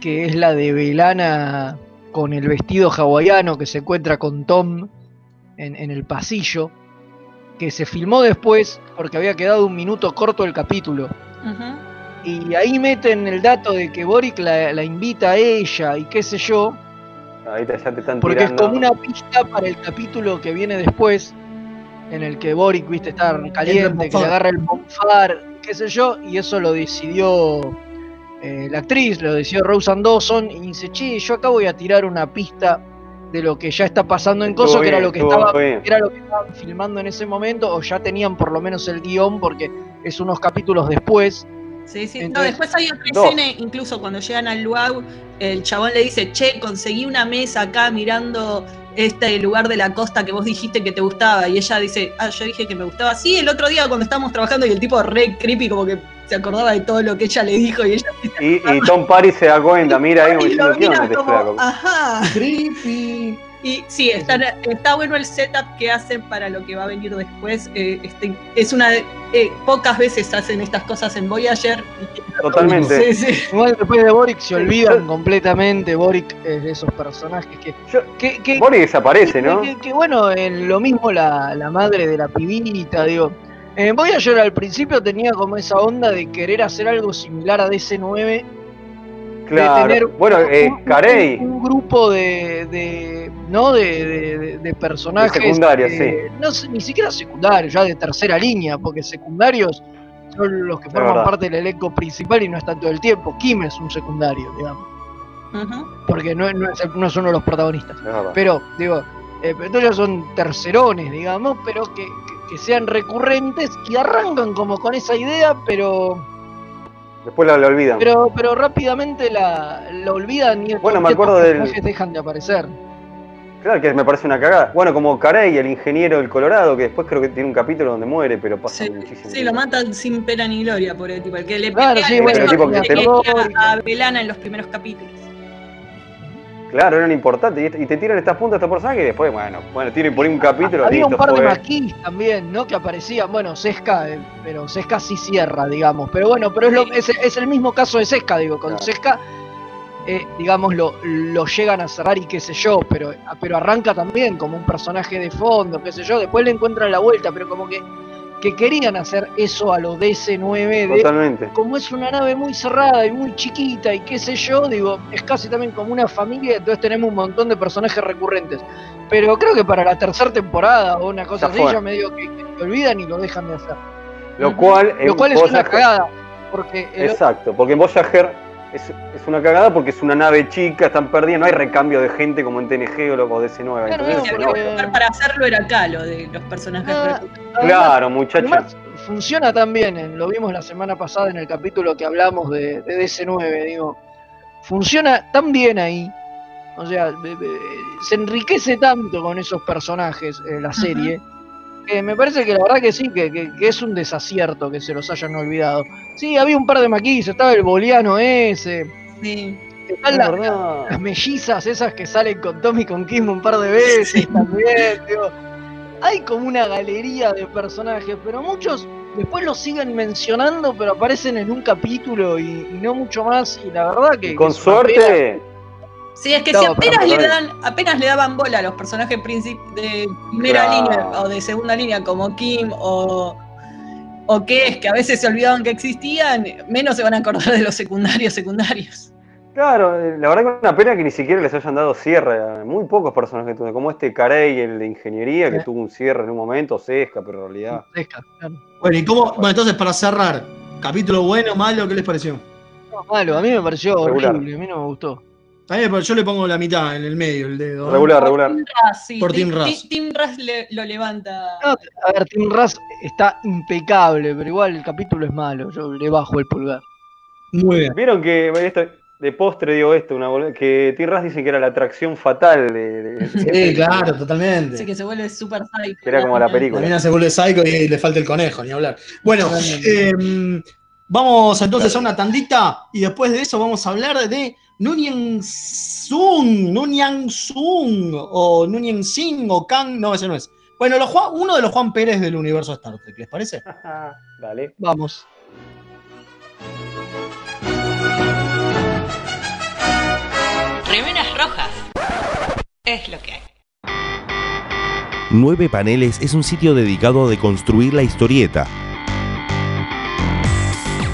que es la de Belana con el vestido hawaiano que se encuentra con Tom en, en el pasillo, que se filmó después porque había quedado un minuto corto el capítulo. Y ahí meten el dato de que Boric la, la invita a ella y qué sé yo, Ahí te- ya te están porque es como una pista para el capítulo que viene después, en el que Boric, viste, está caliente, que le agarra el bonfar, qué sé yo, y eso lo decidió eh, la actriz, lo decidió Roseanne Dawson, y dice, che, yo acá voy a tirar una pista de lo que ya está pasando en Coso, que era lo que estaba, era lo que estaban filmando en ese momento, o ya tenían por lo menos el guion, porque es unos capítulos después. Sí, sí. no, después hay otra escena, incluso cuando llegan al luau, el chabón le dice, che, conseguí una mesa acá mirando este lugar de la costa que vos dijiste que te gustaba. Y ella dice, ah, yo dije que me gustaba. Sí, el otro día cuando estábamos trabajando y el tipo re creepy, como que se acordaba de todo lo que ella le dijo y ella Y, y Tom Paris se da cuenta, mira ahí como y lo diciendo, ¿qué onda mira como, ajá. Creepy. Y sí, está, está bueno el setup que hacen para lo que va a venir después. eh, este, es una eh, pocas veces hacen estas cosas en Voyager. Totalmente. Sí, sí. Igual después de Boric se olvidan completamente. Boric es de esos personajes que. que, que- Boric desaparece, ¿no? Que, que bueno, en lo mismo la, la madre de la pibita, digo. En Voyager al principio tenía como esa onda de querer hacer algo similar a DC9. Claro. tener bueno, eh, Carey. Un grupo de. de ¿No? De, de- de- de personajes. De secundarios, eh, No sé, ni siquiera secundarios, ya de tercera línea, porque secundarios son los que forman verdad. parte del elenco principal y no están todo el tiempo. Kim es un secundario, digamos. Porque no, no es, no es uno de los protagonistas. Pero, digo, eh, entonces son tercerones, digamos, pero que, que- que sean recurrentes y arrancan como con esa idea, pero Después la, la olvidan. pero pero rápidamente la, la olvidan y Bueno, me acuerdo del- dejan de aparecer. Claro que me parece una cagada. Bueno, como Carey, el ingeniero del Colorado, que después creo que tiene un capítulo donde muere, pero pasa muchísimo. Sí, lo matan sin pena ni gloria, por el tipo. El que le Claro, pelea sí, al bueno, el tipo que le se- quería a Belana en los primeros capítulos. Claro, eran importantes. Y, te tiran estas puntas a estos personajes y después, bueno, bueno, tienen por ahí un capítulo. Había un par de maquis también, ¿no? Que aparecían, bueno, Sesca, eh, pero Sesca sí cierra, digamos. Pero bueno, pero es, lo- es, es el mismo caso de Sesca, digo, con Claro. Sesca, eh, digamos, lo, lo llegan a cerrar y qué sé yo, pero, pero arranca también como un personaje de fondo, qué sé yo, después le encuentran la vuelta, pero como que, que querían hacer eso a lo DC9 de Totalmente. como es una nave muy cerrada y muy chiquita y qué sé yo, digo, es casi también como una familia, entonces tenemos un montón de personajes recurrentes. Pero creo que para la tercera temporada o una cosa así, ya medio que, que te olvidan y lo dejan de hacer. Lo cual, Lo cual es una cagada, porque Exacto, porque en Voyager es, es una cagada porque es una nave chica, están perdidas, no hay recambio de gente como en TNG o lo o DC9. Claro, Entonces, no, para hacerlo era acá, lo de los personajes. Ah, claro, muchachos. Funciona tan bien, en- lo vimos la semana pasada en el capítulo que hablamos de, de DC9, digo, funciona tan bien ahí, o sea, be- be- se enriquece tanto con esos personajes eh, la serie, que me parece que la verdad que sí, que, que- que es un desacierto que se los hayan olvidado. Sí, había un par de maquis, estaba el boliano ese, Sí. están la- las mellizas esas que salen con Tommy y con Kim un par de veces también, digo. Hay como una galería de personajes, pero muchos después los siguen mencionando, pero aparecen en un capítulo y, y no mucho más. Y la verdad que. Y con que suerte, Sí, es que No, si apenas le, dan, apenas le daban bola a los personajes de primera Claro. línea o de segunda línea, como Kim o, o que es, que a veces se olvidaban que existían, menos se van a acordar de los secundarios secundarios. claro, eh, la verdad que es una pena que ni siquiera les hayan dado cierre. a Muy pocos personajes tuvieron, como este Carey, el de ingeniería, que tuvo un cierre en un momento, Sesca, pero en realidad. Claro. Bueno, ¿y cómo? Bueno, entonces para cerrar, capítulo bueno, malo, ¿qué les pareció? No, malo, a mí me pareció Regular. horrible, a mí no me gustó. A mí, yo le pongo la mitad en el medio, el dedo. ¿no? Regular, regular. Sí, Por Russ. Tim- Tim Russ le- lo levanta. No, a ver, Tim Russ está impecable, pero igual el capítulo es malo. Yo le bajo el pulgar. Muy bien. Vieron que esto, de postre digo esto, una que T-Raz dice que era la atracción fatal de. de- Sí, claro, totalmente. Así que se vuelve súper psycho. Era como la película. También se vuelve psycho y le falta el conejo, ni hablar. Bueno, eh, vamos entonces a una tandita y después de eso vamos a hablar de Nunien Sun, Nunien Sun, o Nunien Sing, o Kang, no, ese no es. Bueno, los Juan- uno de los Juan Pérez del universo Star Trek, ¿les parece? Dale. Vamos. Remeras rojas. Es lo que hay. Nueve Paneles es un sitio dedicado a deconstruir la historieta.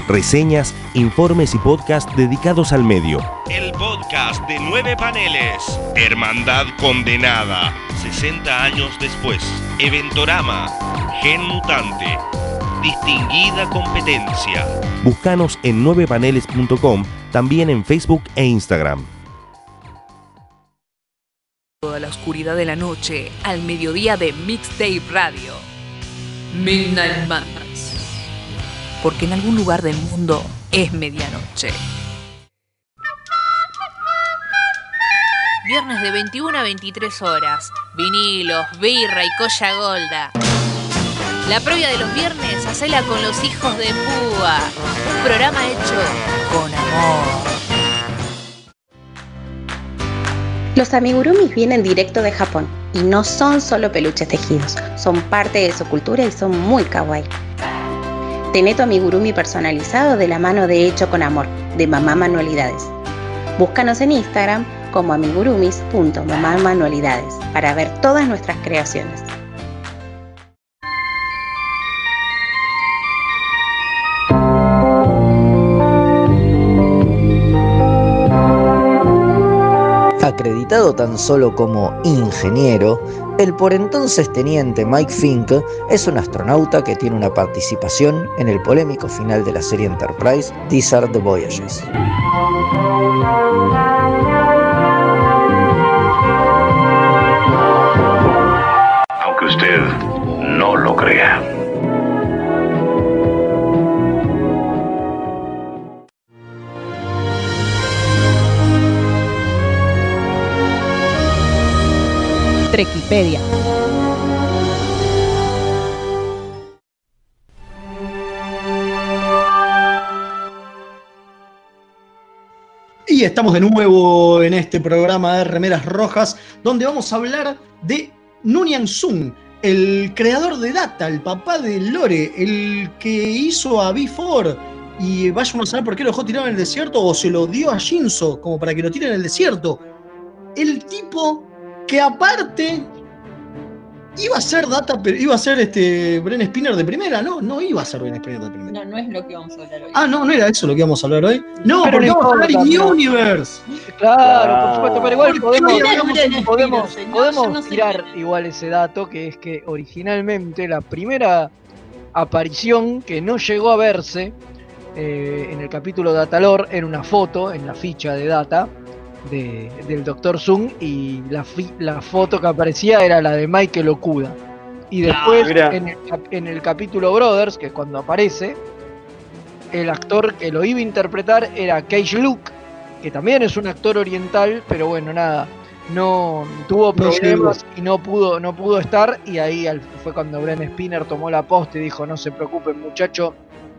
Reseñas, informes y podcast dedicados al medio. El podcast de nueve paneles. Hermandad condenada. 60 años después. Eventorama. Gen mutante. Distinguida competencia. Búscanos en 9paneles.com, también en Facebook e Instagram. Toda la oscuridad de la noche al mediodía de Mixtape Radio. Midnight Madness. Porque en algún lugar del mundo es medianoche. Viernes de 21 a 23 horas. Vinilos, birra y colla golda. La previa de los viernes, hacela con los hijos de Púa. Un programa hecho con amor. Los amigurumis vienen directo de Japón y no son solo peluches tejidos, son parte de su cultura y son muy kawaii. Tené tu amigurumi personalizado de la mano de Hecho con Amor, de Mamá Manualidades. Búscanos en Instagram como amigurumis.mamamanualidades para ver todas nuestras creaciones. Acreditado tan solo como ingeniero, el por entonces teniente Mike Fink es un astronauta que tiene una participación en el polémico final de la serie Enterprise These Are the Voyages. Aunque usted no lo crea. Trequipedia. Y estamos de nuevo en este programa de Remeras Rojas, donde vamos a hablar de Nunyan Sun, el creador de Data, el papá de Lore, el que hizo a B4. Y vaya a saber por qué lo dejó tirado en el desierto o se lo dio a Shinzo como para que lo tire en el desierto. El tipo que aparte iba a ser Data, pero iba a ser este Bren Spinner de primera, no, no iba a ser Bren Spinner de primera. No, no es lo que vamos a hablar hoy. Ah, no, no era eso lo que íbamos a hablar hoy. No, Pero porque no vamos a hablar de no. Universe. Claro, por supuesto, pero igual podemos, podemos, de podemos, señor, podemos yo no sé tirar igual ese dato, que es que originalmente la primera aparición que no llegó a verse eh, en el capítulo Datalor era una foto en la ficha de Data de- del Dr. Zoom y la, fi- la foto que aparecía era la de Michael Okuda. Y después mira. en, el, en el capítulo Brothers, que es cuando aparece, el actor que lo iba a interpretar era Cage Luke, que también es un actor oriental, pero bueno, nada, no tuvo No problemas y no pudo, no pudo estar, y ahí fue cuando Bren Spinner tomó la posta y dijo, no se preocupen muchacho,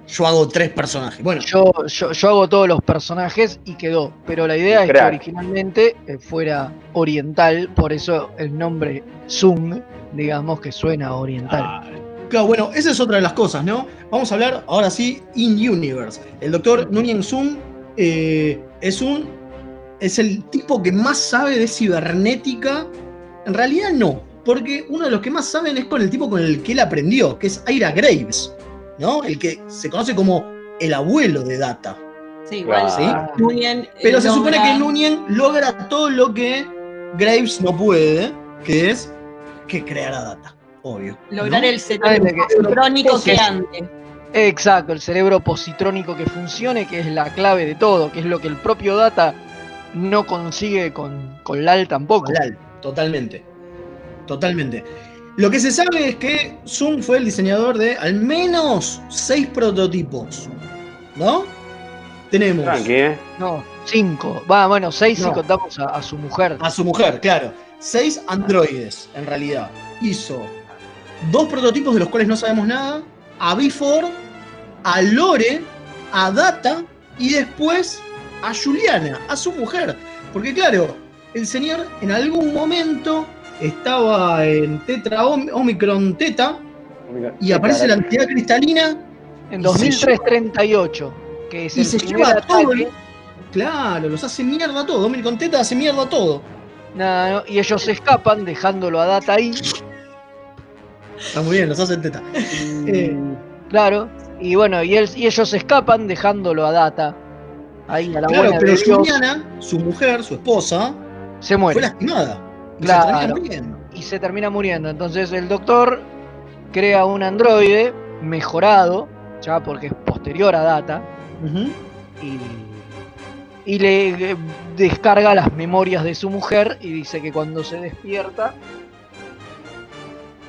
Yo hago tres personajes. Bueno, yo, yo, yo hago todos los personajes y quedó, pero la idea es que originalmente eh, fuera oriental, por eso el nombre Zung, digamos que suena oriental. Claro, bueno, esa es otra de las cosas, ¿no? Vamos a hablar ahora sí in universe. El doctor Nunien Sun eh, es un es el tipo que más sabe de cibernética. En realidad no, porque uno de los que más saben es con el tipo con el que él aprendió, que es Ira Graves, ¿no? El que se conoce como el abuelo de Data. Sí, igual. ¿sí? Eh, Pero se supone que Nunien logra todo lo que Graves no puede, que es que crear a Data, obvio. Lograr ¿no? el cerebro crónico que antes. Exacto, el cerebro positrónico que funcione, que es la clave de todo, que es lo que el propio Data no consigue con, con LAL tampoco. Con LAL, totalmente. Totalmente. Lo que se sabe es que Zoom fue el diseñador de al menos seis prototipos. ¿No? Tenemos Tranqui, ¿eh? No, cinco. Va, bueno, seis si contamos a, a su mujer. a su mujer, claro. Seis androides, en realidad. Hizo dos prototipos de los cuales no sabemos nada. A B4, a Lore, a Data y después a Juliana, a su mujer. Porque claro, el señor en algún momento estaba en Tetra Om- Omicron Teta y aparece la entidad cristalina. En y se 2338, que es y el se lleva todo. el- Claro, los hace mierda todo. Omicron Teta hace mierda todo. Nada, no, y ellos se escapan dejándolo a Data ahí. Está muy bien, los hace Teta. Eh, Claro, y bueno, y, él, y ellos se escapan dejándolo a Data. Ahí a la Claro, buena pero. Juliana, su mujer, su esposa, se muere. fue lastimada. Y se Claro. termina muriendo. y se termina muriendo. Entonces el doctor crea un androide mejorado, ya porque es posterior a Data, y, y le eh, descarga las memorias de su mujer y dice que cuando se despierta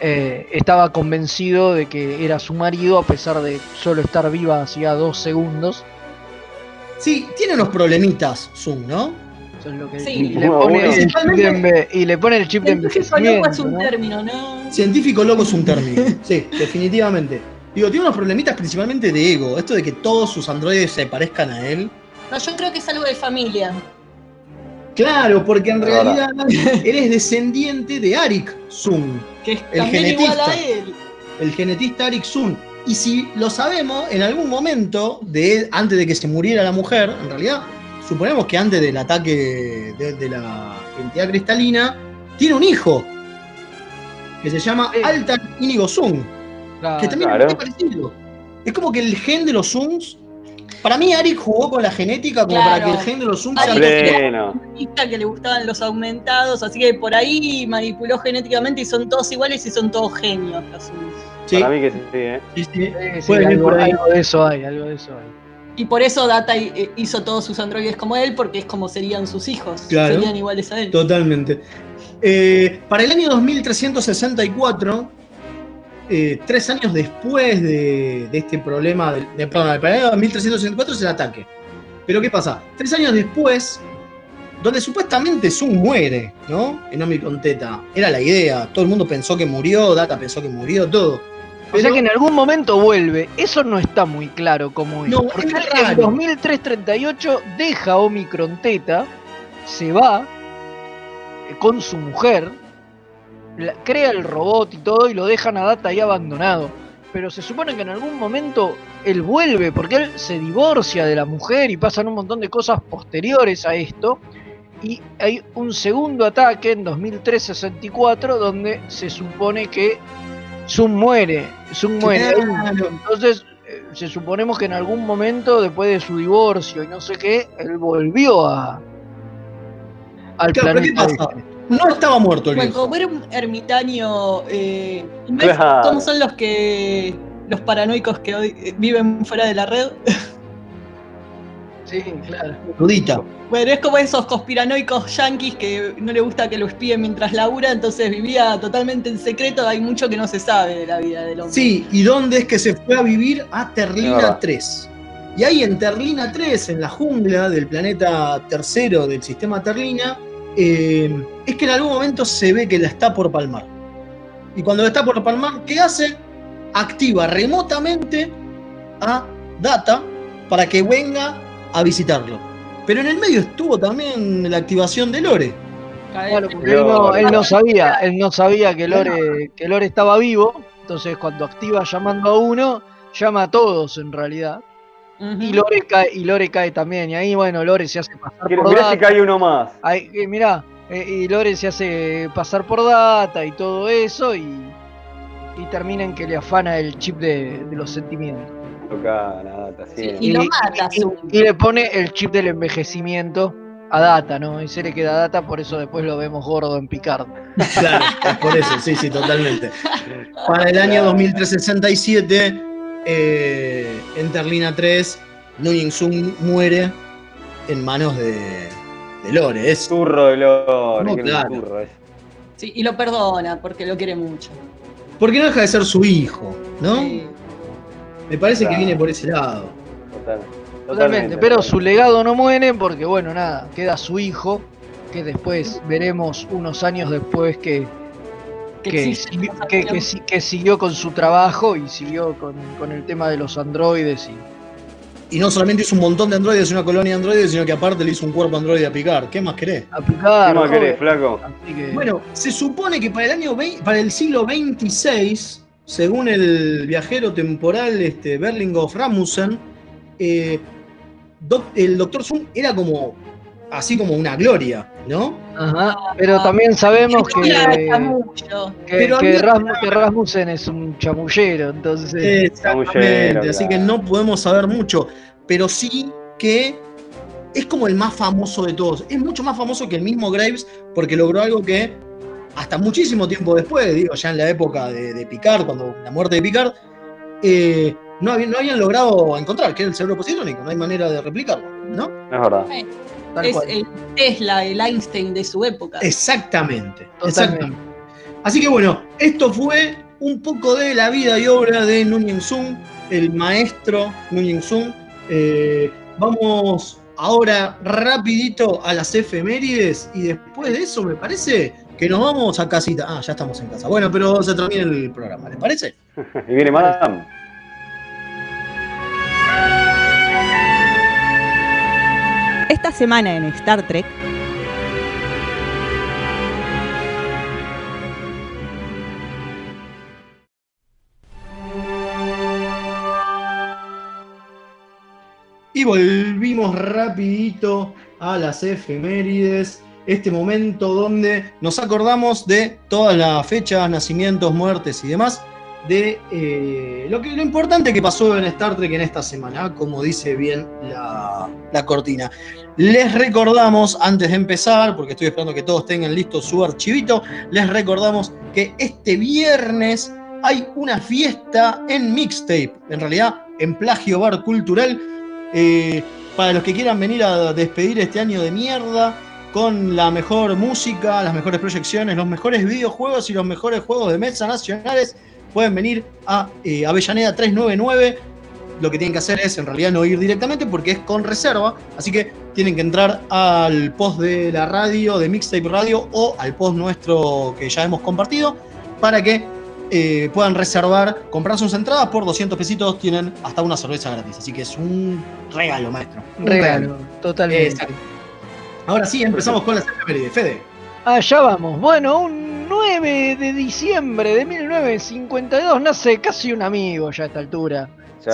eh, estaba convencido de que era su marido a pesar de solo estar viva hacía dos segundos. Sí, tiene unos problemitas Zoom, ¿no? Eso es lo que Sí. y, le pone el chip de enve- y le pone el chip de Científico loco es un ¿no? término, ¿no? Científico loco es un término. Sí, definitivamente. Digo, tiene unos problemitas principalmente de ego. Esto de que todos sus androides se parezcan a él. No, yo creo que es algo de familia. Claro, porque en realidad él es descendiente de Arik Sun, Que es El también igual genetista. a él. el genetista Arik Sun. Y si lo sabemos, en algún momento, de él, antes de que se muriera la mujer, en realidad, suponemos que antes del ataque de, de la entidad cristalina, tiene un hijo que se llama Sí. Altan Inigo Sun. Claro. que también Claro. es muy parecido. Es como que el gen de los Suns. Para mí, Arik jugó con la genética como Claro. para que el gen de los Suns sea Pleno. Que le gustaban los aumentados, así que por ahí manipuló genéticamente y son todos iguales y son todos genios. los Suns. Sí, Para mí que sí, ¿eh? sí, sí. Sí, sí, Puede venir algo, por ahí. algo de eso hay, algo de eso hay. Y por eso Data eh, hizo todos sus androides como él, porque es como serían sus hijos. Claro. Serían iguales a él. Totalmente. Eh, para el año 2364, eh, tres años después de, de este problema, de, de- perdón, para el año 2364 es el ataque. Pero ¿qué pasa? Tres años después, donde supuestamente Sun muere, ¿no? En Omicron Teta. Era la idea. Todo el mundo pensó que murió, Data pensó que murió, todo. O sea que en algún momento vuelve. Eso no está muy claro cómo es. No, porque es en 2003-38 deja Omicron Teta, se va eh, con su mujer, la- crea el robot y todo y lo dejan a Data ahí abandonado. Pero se supone que en algún momento él vuelve porque él se divorcia de la mujer y pasan un montón de cosas posteriores a esto. Y hay un segundo ataque en 2364 donde se supone que Sun muere. Sun muere. Claro. Entonces, eh, se suponemos que en algún momento, después de su divorcio y no sé qué, él volvió a al Claro, pero ¿qué planeta. pasa? este. No estaba muerto el Bueno, viejo. como era un ermitaño. Eh, ¿ves Claro. ¿Cómo son los que. los paranoicos que hoy eh, viven fuera de la red? Sí, claro. Dudita. Bueno, es como esos conspiranoicos yanquis que no le gusta que lo espíen mientras labura, entonces vivía totalmente en secreto. Hay mucho que no se sabe de la vida del hombre. Sí, ¿y dónde es que se fue a vivir? A Terlina verdad. 3. Y ahí en Terlina 3, en la jungla del planeta tercero del sistema Terlina, eh, es que en algún momento se ve que la está por palmar. Y cuando la está por palmar, ¿qué hace? Activa remotamente a Data para que venga a visitarlo. Pero en el medio estuvo también la activación de Lore. Claro, porque él no, él no sabía, él no sabía que Lore, que Lore estaba vivo, entonces cuando activa llamando a uno, llama a todos en realidad. Y Lore cae, y Lore cae también, y ahí bueno, Lore se hace pasar Quiero- por Mirá si data. cae uno más. Ahí, eh, mirá, eh, y Lore se hace pasar por data y todo eso, y, y termina en que le afana el chip de, de los sentimientos. Toca, nada, sí. Y lo mata, y- le pone el chip del envejecimiento a Data, ¿no? Y se le queda a Data, por eso después lo vemos gordo en Picard. Claro, por eso, sí, sí, totalmente. Para el año 2367, eh, en Terlina 3, Nguyen Sung muere en manos de, de Lore. Es, Turro de Lore, No, que claro. turro es. Sí, y lo perdona porque lo quiere mucho. porque no deja de ser su hijo, ¿no? Sí. Me parece que viene por ese lado. Total. Totalmente, pero su legado no muere porque, bueno, nada, queda su hijo, que después veremos unos años después que, Que siguió con su trabajo y siguió con, con el tema de los androides. Y, Y no solamente hizo un montón de androides, una colonia de androides, sino que aparte le hizo un cuerpo androide a Picard. ¿Qué más querés? a Picard, ¿Qué más querés, flaco? Así que- Bueno, se supone que para el año 20 para el siglo 26, según el viajero temporal este, Berlinghoff Rasmussen, eh, doc- el Doctor Zoom era como así como una gloria, ¿no? Ajá, pero también sabemos que, que, que Rasmussen es un chamullero, entonces... Exactamente, Chamullero, así que no podemos saber mucho, pero sí que es como el más famoso de todos. Es mucho más famoso que el mismo Graves porque logró algo que hasta muchísimo tiempo después, digo, ya en la época de, de Picard, cuando la muerte de Picard, eh, no, habían, no habían logrado encontrar, que era el cerebro positrónico, no hay manera de replicarlo, ¿no? Es verdad. tal Es cual. el Tesla, el Einstein de su época. Exactamente, Totalmente. exactamente. Así que bueno, esto fue un poco de la vida y obra de Nguyen Sung, el maestro Nguyen Sung. Eh, vamos ahora rapidito a las efemérides y después de eso me parece que nos vamos a casita. Ah, ya estamos en casa. Bueno, pero se termina el programa, ¿les parece? y viene Madame. Esta semana en Star Trek, Y volvimos rapidito a las efemérides, este momento donde nos acordamos de todas las fechas, nacimientos, muertes y demás, de eh, lo, que, lo importante que pasó en Star Trek en esta semana, como dice bien la, cortina. Les recordamos, antes de empezar, porque estoy esperando que todos tengan listo su archivito, les recordamos que este viernes hay una fiesta en Mixtape, en realidad en Plagio Bar Cultural, eh, para los que quieran venir a despedir este año de mierda con la mejor música, las mejores proyecciones, los mejores videojuegos y los mejores juegos de mesa nacionales, pueden venir a eh, Avellaneda 399. Lo que tienen que hacer es en realidad no ir directamente porque es con reserva, así que tienen que entrar al post de la radio, de Mixtape Radio o al post nuestro que ya hemos compartido para que eh, puedan reservar, comprar sus entradas por 200 pesitos, tienen hasta una cerveza gratis. Así que es un regalo, maestro. Un Regalo, totalmente. Ahora sí, empezamos con las efemérides. Fede. Allá vamos. Bueno, un 9 de diciembre de 1952 nace casi un amigo ya a esta altura. Sí.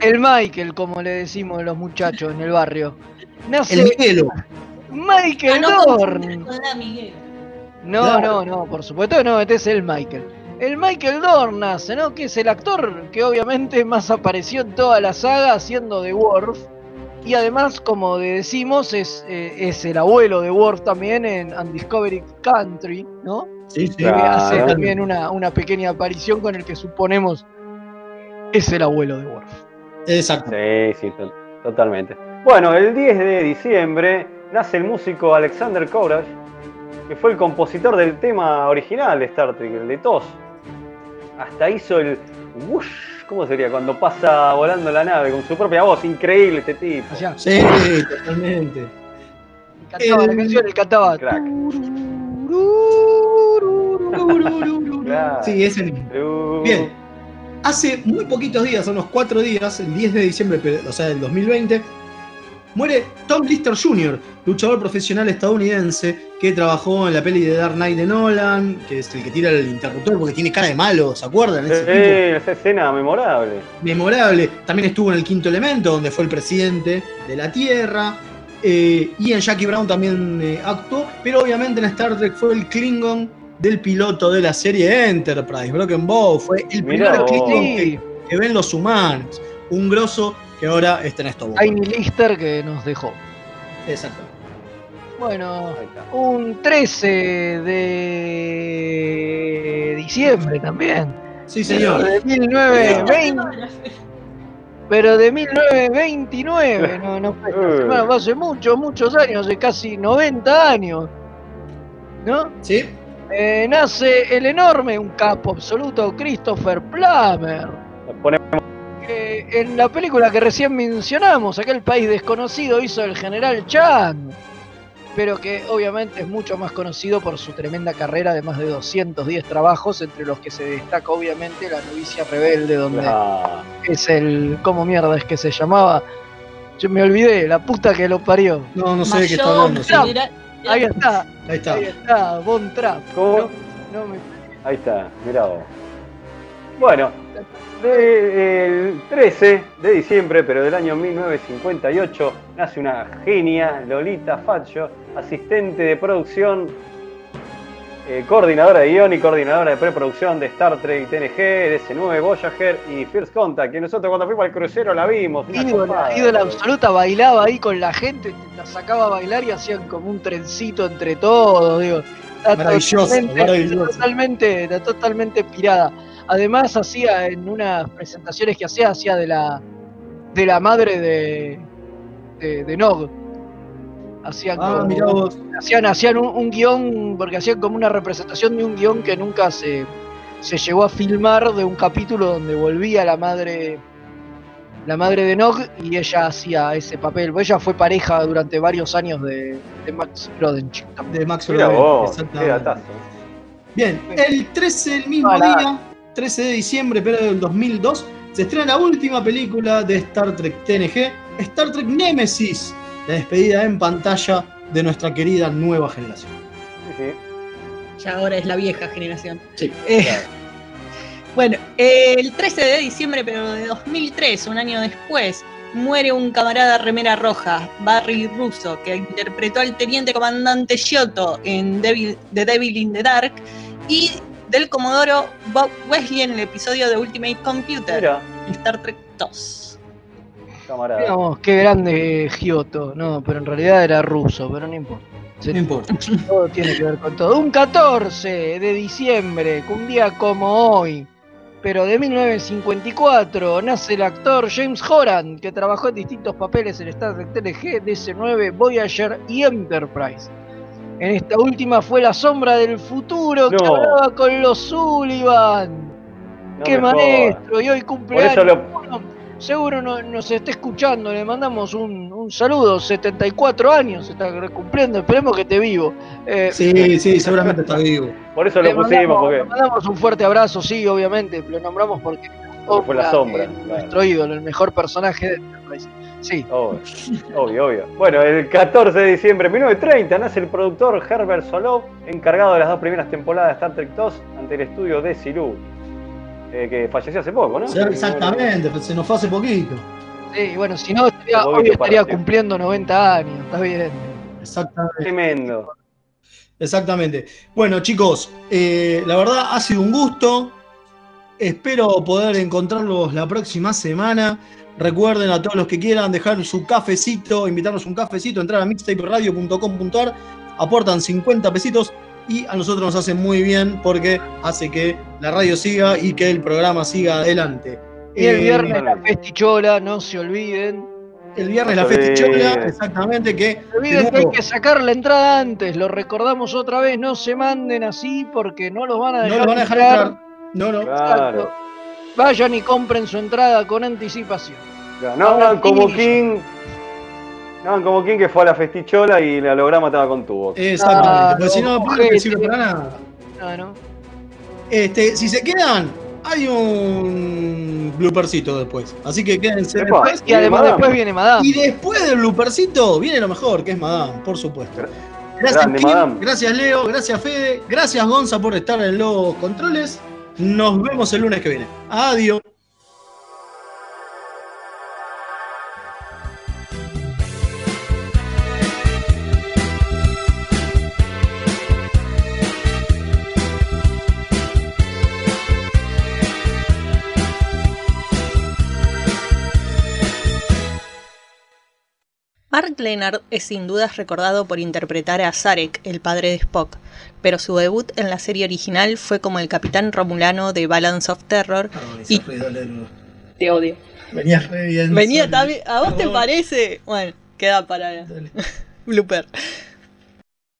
El Michael, como le decimos los muchachos en el barrio. Nace El Miguelo. Michael Ah, no Dorn. No, Claro. no, no, por supuesto no, este es el Michael. El Michael Dorn nace, ¿no? Que es el actor que obviamente más apareció en toda la saga haciendo de Worf. Y además, como de- decimos, es, eh, es el abuelo de Worf también en Undiscovered Country, ¿no? Sí, sí. Que hace también una, una pequeña aparición con el que suponemos es el abuelo de Worf. Exacto. Sí, sí, to- totalmente. Bueno, el 10 de diciembre nace el músico Alexander Courage, que fue el compositor del tema original de Star Trek, el de TOS. Hasta hizo el whoosh, ¿cómo sería? Cuando pasa volando la nave con su propia voz, increíble este tipo. Allá. Sí, totalmente. Cantaba la El- canción, él cantaba. Crack. Sí, ese mismo. Uh, Bien. Hace muy poquitos días, unos cuatro días, el 10 de diciembre, pero- o sea, del 2020, muere Tom Lister Jr., luchador profesional estadounidense que trabajó en la peli de Dark Knight de Nolan, que es el que tira el interruptor porque tiene cara de malo, ¿se acuerdan? Ese tipo esa escena memorable. memorable. También estuvo en El Quinto Elemento, donde fue el presidente de la Tierra. Eh, y en Jackie Brown también eh, actuó, pero obviamente en Star Trek fue el Klingon del piloto de la serie Enterprise, Broken Bow, fue el primer. Klingon que, que ven los humanos. Un grosso que ahora está en esto. Tiny Lister que nos dejó. Exacto. Bueno, un 13 de diciembre también. Sí, Pero señor. de 1920, pero de 1929, no, no fue Eh. hace muchos, muchos años, de casi 90 años. ¿No? ¿Sí? Eh, nace el enorme, un capo absoluto, Christopher Plummer. Ponemos en la película que recién mencionamos, aquel país desconocido, hizo el general Chan, pero que obviamente es mucho más conocido por su tremenda carrera de más de 210 trabajos, entre los que se destaca obviamente La novicia rebelde, donde Ah, es el... ¿Cómo mierda es que se llamaba? Yo me olvidé, la puta que lo parió. No, no sé de qué está hablando. sí. Ahí está, Ahí está. ahí está, Von Trapp. ¿Cómo? No, no me- Ahí está, mirá vos. Bueno, de- el 13 de diciembre, pero del año 1958, nace una genia, Lolita Faccio, asistente de producción, eh, coordinadora de guion y coordinadora de preproducción de Star Trek, TNG, DC9, Voyager y First Contact, que nosotros cuando fuimos al crucero la vimos. ídola, ídola absoluta, bailaba ahí con la gente, la sacaba a bailar y hacían como un trencito entre todos, digo. Está Maravilloso, totalmente- maravilloso. Totalmente, está totalmente pirada. Además hacía en unas presentaciones que hacía, hacía de la de la madre de, de, de Nog. Hacían Ah, como- hacían, hacían un, un guion, porque hacían como una representación de un guion que nunca se, se llegó a filmar de un capítulo donde volvía la madre la madre de Nog, y ella hacía ese papel. Ella fue pareja durante varios años de, de Max Brodenchik. De Max vos, exactamente. Bien, el 13 del mismo día, 13 de diciembre, pero del 2002, se estrena la última película de Star Trek TNG, Star Trek Nemesis, la despedida en pantalla de nuestra querida nueva generación. Sí, sí. Ya ahora es la vieja generación. Sí. Eh, bueno, el 13 de diciembre, pero de 2003, un año después, muere un camarada remera roja, Barry Russo, que interpretó al teniente comandante Giotto en Devil- The Devil in the Dark, y del comodoro Bob Wesley en el episodio de Ultimate Computer, Mira, Star Trek 2. camarada. Digamos, qué grande Giotto. No, pero en realidad era ruso, pero no importa. Se- No importa. Todo tiene que ver con todo. Un 14 de diciembre, un día como hoy, pero de 1954, nace el actor James Horan, que trabajó en distintos papeles en Star Trek TNG, DC-9, Voyager y Enterprise. En esta última fue la sombra del futuro que hablaba con los Sullivan. No ¡Qué jodas. maestro! Y hoy cumpleaños. lo, Bueno, seguro no- nos está escuchando, le mandamos un, un saludo, 74 años está cumpliendo, esperemos que esté vivo. Eh, Sí, sí, seguramente está vivo. por eso le lo pusimos, mandamos, le porque mandamos un fuerte abrazo, sí, obviamente, lo nombramos porque Porque fue la sombra, es claro. nuestro ídolo, el mejor personaje de Enterprise. Sí, Obvio, obvio, obvio. Bueno, el 14 de diciembre de 1930 nace el productor Herbert Solov, encargado de las dos primeras temporadas de Star Trek 2 ante el estudio de Silu, eh, que falleció hace poco, ¿no? Sí, exactamente, se nos fue hace poquito. sí, bueno, si no, estaría, hoy estaría cumpliendo 90 años, está bien. Exactamente. Tremendo. Exactamente. Bueno, chicos, eh, la verdad ha sido un gusto. Espero poder encontrarlos la próxima semana. Recuerden a todos los que quieran dejar su cafecito, invitarnos un cafecito, entrar a mixtaperadio.com.ar, aportan 50 pesitos y a nosotros nos hace muy bien porque hace que la radio siga y que el programa siga adelante. Y el Eh, viernes la festichola, no se olviden. el viernes la No festichola, exactamente, que No se olviden de que hay que sacar la entrada antes, lo recordamos otra vez, no se manden así porque no los van a no dejar, lo van a dejar entrar. entrar. No, no. Claro. Vayan y compren su entrada con anticipación. Claro, No hagan como King. No hagan como King que fue a la festichola y el holograma estaba con tubo. Exactamente, Ah, porque si no, no, después no sirve para nada. Ah, ¿no? Este, si se quedan, hay un bloopercito después. Así que quédense Epa. después. Y además Madame. después viene Madame. Y después del bloopercito viene lo mejor, que es Madame, por supuesto. Gracias, Grande, Kim, Madame. gracias Leo, gracias Fede, gracias Gonza por estar en los controles. Nos vemos el lunes que viene. Adiós. Leonard es sin dudas recordado por interpretar a Zarek, el padre de Spock, pero su debut en la serie original fue como el capitán romulano de Balance of Terror y te odio. Venías re bien. Venía también, ¿a vos te parece? Bueno, queda para blooper.